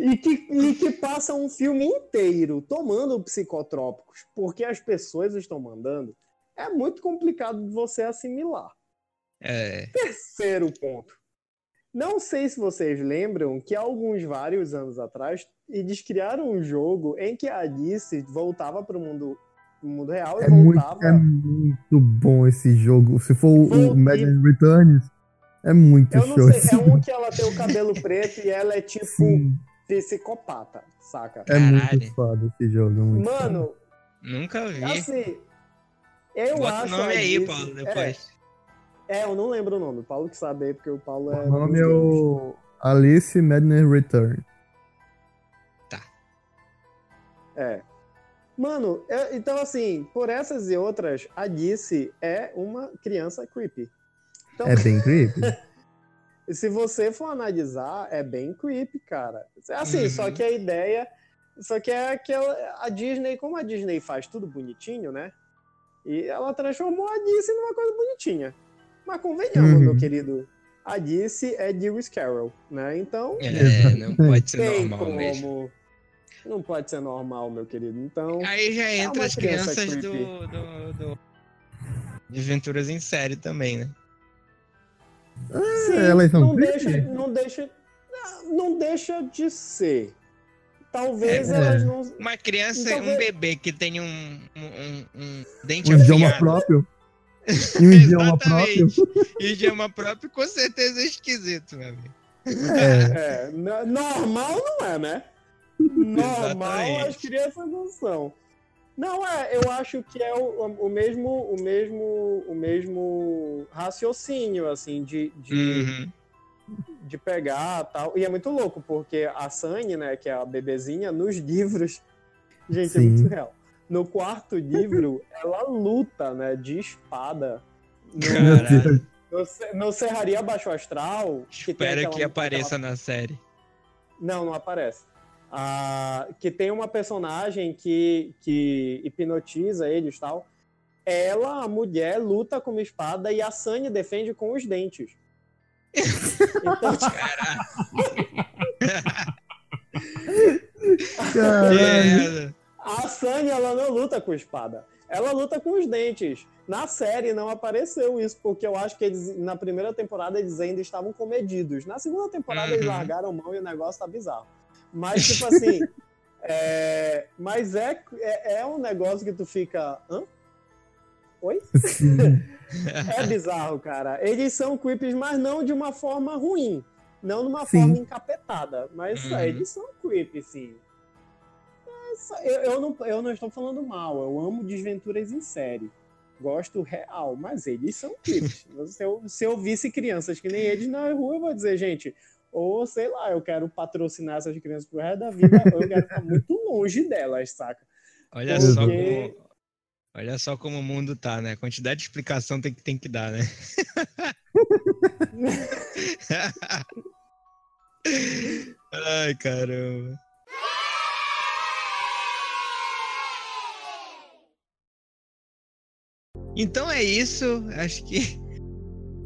e que, e que passa um filme inteiro tomando psicotrópicos porque as pessoas estão mandando, é muito complicado de você assimilar. É. Terceiro ponto. Não sei se vocês lembram que há alguns vários anos atrás eles criaram um jogo em que a Alice voltava para o mundo, pro mundo real e É muito, voltava. é muito bom esse jogo. Se for o Madden Returns, é muito Eu show. não sei, é um que ela tem o cabelo preto e ela é tipo Sim, psicopata, saca? é muito Caralho. foda esse jogo. é muito foda. Mano, Nunca vi. assim, eu Bota o acho. nome a aí, Alice- Paulo, depois. É, é, eu não lembro o nome. O Paulo que sabe aí, porque o Paulo é. O nome é o Alice Madness Return. É. Mano, é- então assim, por essas e outras, a Alice é uma criança creepy. Então, É bem creepy. se você for analisar, é bem creepy, cara. Assim, Uhum. só que a ideia. Só que é aquela. A Disney, como a Disney faz tudo bonitinho, né? E ela transformou a Alice numa coisa bonitinha. Mas convenhamos, Uhum. meu querido. A Alice é Lewis Carroll, né? Então, É, não pode ser tem normal como. mesmo. Não pode ser normal, meu querido. Então. Aí já entra uma as criança crianças do, do, do- de aventuras em série também, né? Sim, elas são não creepy? deixa, não deixa, não deixa de ser. Talvez É. elas não. Uma criança, Então, um é- bebê que tem um, um, um- um dente Um idioma afiado, próprio. E um idioma próprio. Idioma próprio, com certeza é esquisito, meu amigo. É. É, no- normal não é, né? Normal Exatamente. as crianças não são. Não, é, eu acho que é o, o mesmo, o mesmo, o mesmo raciocínio, assim, de, de, Uhum. de pegar tal. E é muito louco, porque a Sunny, né, que é a bebezinha, nos livros. Gente, é Sim. muito real. No quarto livro, ela luta, né, de espada. No, no, no Serraria Baixo Astral. que aquela- que apareça na série. Não, não aparece. Ah, que tem uma personagem que, que hipnotiza eles e tal. Ela, a mulher, luta com uma espada e a Sunny defende com os dentes. Então, Caralho. A Sunny, ela não luta com espada. Ela luta com os dentes. Na série não apareceu isso, porque eu acho que eles, na primeira temporada eles ainda estavam comedidos. Na segunda temporada eles Uhum. largaram mão e o negócio tá bizarro. Mas, tipo assim. é, mas é, é, é um negócio que tu fica. Hã? Oi? É bizarro, cara. Eles são creeps, mas não de uma forma ruim. Não numa Sim. forma encapetada. Mas Uhum. é, eles são creepy, sim. Eu, eu não, eu não estou falando mal. Eu amo desventuras em série. Gosto real, mas eles são creeps. se, eu, se eu visse crianças que nem eles na rua, eu vou dizer, gente, ou sei lá, eu quero patrocinar essas crianças pro resto da vida, ou eu quero ficar muito longe delas, saca? Olha Porque- só como. Olha só como o mundo tá, né? A quantidade de explicação tem que, tem que dar, né? Ai, caramba. Então é isso. Acho que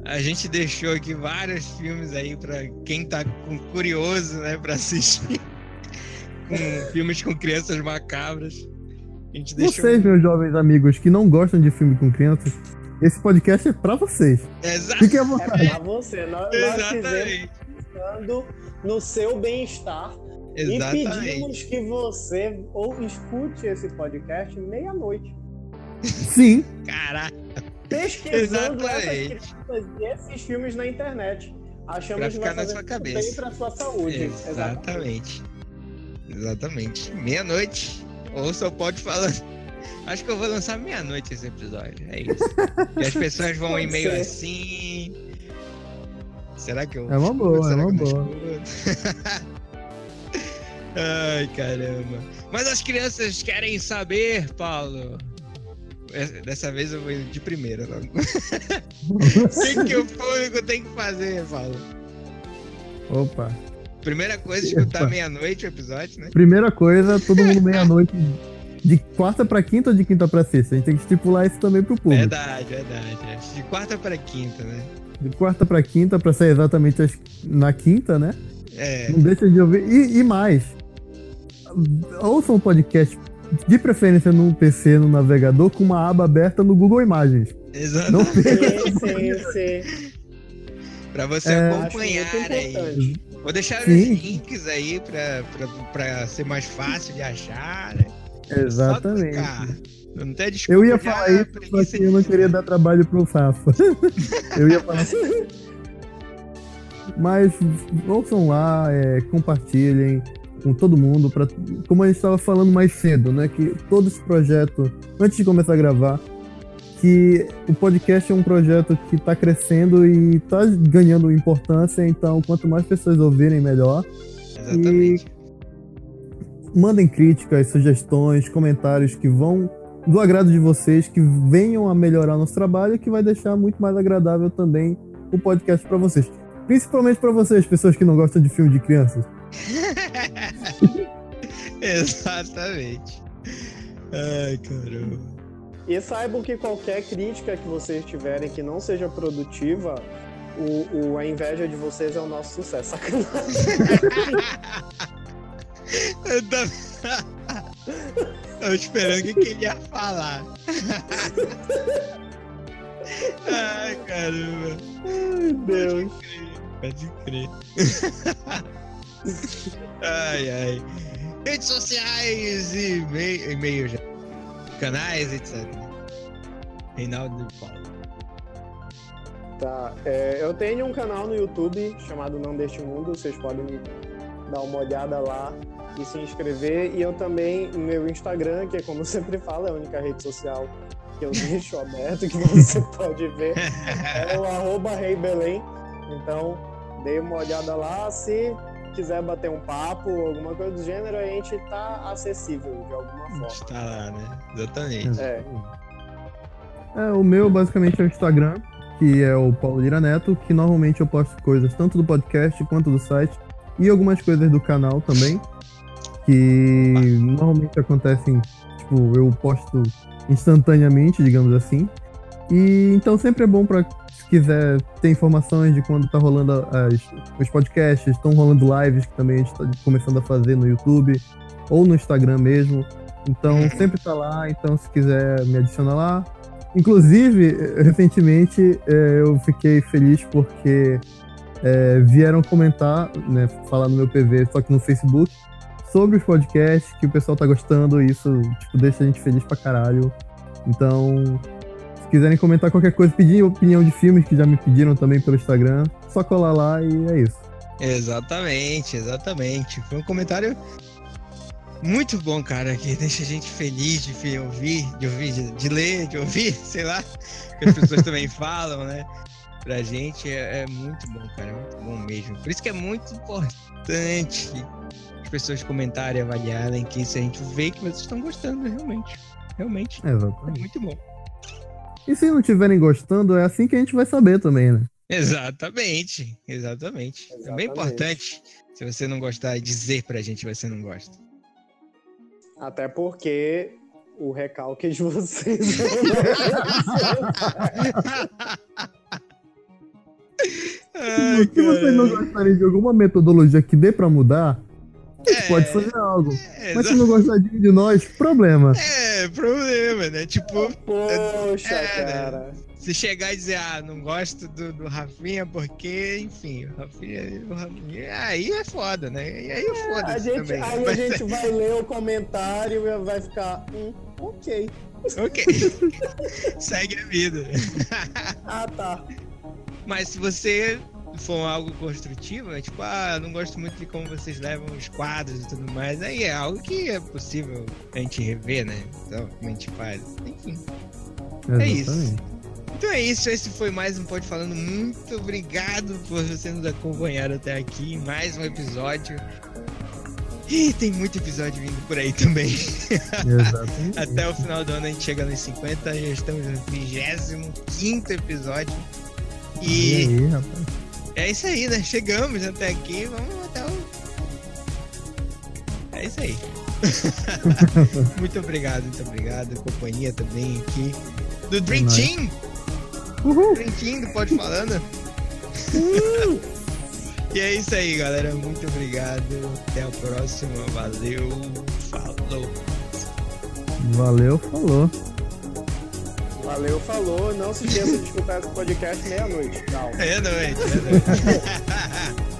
a gente deixou aqui vários filmes aí pra quem tá com curioso, né, para assistir. Com filmes com crianças macabras. A gente deixou Vocês, meus jovens amigos que não gostam de filme com crianças, esse podcast é pra vocês. Exato. Fiquem à É vontade. pra você. Nós, nós Exatamente. pensando no seu bem-estar e pedimos Exatamente. que você ou escute esse podcast meia-noite. Sim, Pesquisando Exatamente. essas crianças e esses filmes na internet. Achamos Pra que ficar vai na fazer sua cabeça. bem pra sua saúde. Exatamente. Exatamente. Meia-noite. Ouça o pode falando. Acho que eu vou lançar meia-noite esse episódio. É isso. e as pessoas vão em meio assim. Será que eu. É uma boa, é Será uma que eu não boa. Ai, caramba. Mas as crianças querem saber, Paulo. É, Dessa vez eu vou de primeira. O que, o público tem que fazer, Paulo? opa. Primeira coisa, escutar meia-noite o episódio, né? Primeira coisa, todo mundo meia-noite. De quarta pra quinta ou de quinta pra sexta? A gente tem que estipular isso também pro público. Verdade, verdade. é. De quarta para quinta, né? De quarta pra quinta, pra ser exatamente na quinta, né? É, Não deixa de ouvir. E, e mais, ouçam um podcast, de preferência no PC, no navegador, com uma aba aberta no Google Imagens. exato. Não Sim, sim, sim. Pra você É, acompanhar aí. Vou deixar os links aí pra, pra, pra ser mais fácil de achar, né? Só Exatamente. Não tem desculpa. Eu ia falar ah, isso, só que eu não queria dar trabalho pro Rafa. eu ia falar. Mas ouçam lá, é, compartilhem com todo mundo, pra, como a gente estava falando mais cedo, né? Que todo esse projeto, antes de começar a gravar, que o podcast é um projeto que está crescendo e está ganhando importância, então quanto mais pessoas ouvirem, melhor. Exatamente. mandem críticas, sugestões, comentários que vão do agrado de vocês, que venham a melhorar nosso trabalho e que vai deixar muito mais agradável também o podcast para vocês. Principalmente para vocês, pessoas que não gostam de filme de crianças. Exatamente. Ai, caramba. E saibam que qualquer crítica que vocês tiverem que não seja produtiva, o, o- a inveja de vocês é o nosso sucesso. Sacanagem. Eu tava... Tava esperando o que, ele ia falar. Ai, caramba. Ai, Deus. Pode crer. ai, ai. Redes sociais e-mail, e-mail já. Canais, etc. Reinaldo Paulo. Tá, é, eu tenho um canal no YouTube chamado Não Deste Mundo, vocês podem dar uma olhada lá. e se inscrever. E eu também, no meu Instagram, que é como eu sempre falo, é a única rede social que eu deixo aberto, que você pode ver, é o arroba Rei Belém. Então, dê uma olhada lá. Se quiser bater um papo, alguma coisa do gênero, a gente tá acessível de alguma forma. Está lá, né? Exatamente. É. É, o meu basicamente é o Instagram, que é o Paulo Lira Neto, que normalmente eu posto coisas tanto do podcast quanto do site e algumas coisas do canal também, que normalmente acontecem, tipo, eu posto instantaneamente, digamos assim. E então sempre é bom para quiser ter informações de quando tá rolando as, os podcasts, estão rolando lives que também a gente tá começando a fazer no YouTube ou no Instagram mesmo. Então sempre tá lá, então se quiser me adicionar lá. Inclusive, recentemente eh, eu fiquei feliz porque eh, vieram comentar, né, falar no meu PV, só que no Facebook, sobre os podcasts, que o pessoal tá gostando, e isso tipo, deixa a gente feliz pra caralho. Então, quiserem comentar qualquer coisa, pedir opinião de filmes que já me pediram também pelo Instagram, só colar lá e é isso. Exatamente, exatamente. Foi um comentário muito bom, cara, que deixa a gente feliz de ouvir, de ouvir, de, de ler, de ouvir, sei lá, que as pessoas também falam, né? Pra gente é, é muito bom, cara, é muito bom mesmo. Por isso que é muito importante as pessoas comentarem, avaliarem, que isso a gente vê que vocês estão gostando, realmente. Realmente, é Exatamente. muito bom. E se não estiverem gostando, é assim que a gente vai saber também, né? Exatamente, exatamente. Também é Exatamente. importante, se você não gostar, dizer pra gente que você não gosta. Até porque o recalque de vocês. Ai, se vocês não gostarem de alguma metodologia que dê pra mudar, É, pode fazer algo. É, Mas se não gostar de, nós, problema. É, problema, né? Tipo, Poxa, É, né? cara. se chegar e dizer, ah, não gosto do, do Rafinha porque, enfim, o Rafinha, o Rafinha. Aí é foda, né? E aí é A foda gente, também. aí a Mas- gente vai ler o comentário e vai ficar. Hum, ok. Ok. Segue a vida. Ah, tá. Mas se você for algo construtivo, é tipo, ah, não gosto muito de como vocês levam os quadros e tudo mais, aí é algo que é possível a gente rever, né? Então, como a gente faz. Enfim. É isso. Exatamente. Então é isso, esse foi mais um Pode Falando. Muito obrigado por você nos acompanhar até aqui em mais um episódio. E tem muito episódio vindo por aí também. Exatamente. Até o final do ano a gente chega nos 50, já estamos no 25 episódio. E E aí, rapaz? É isso aí, né? Chegamos até aqui, vamos até o. É isso aí. muito obrigado, muito obrigado. Companhia também aqui. Do Dream nóis. Team! Uhul. Dream Team do Pode Falando. e é isso aí, galera. Muito obrigado. Até a próxima. Valeu. Falou. Valeu, falou. Valeu, falou. Não se esqueça de escutar esse podcast meia-noite. Tchau. É noite. É noite.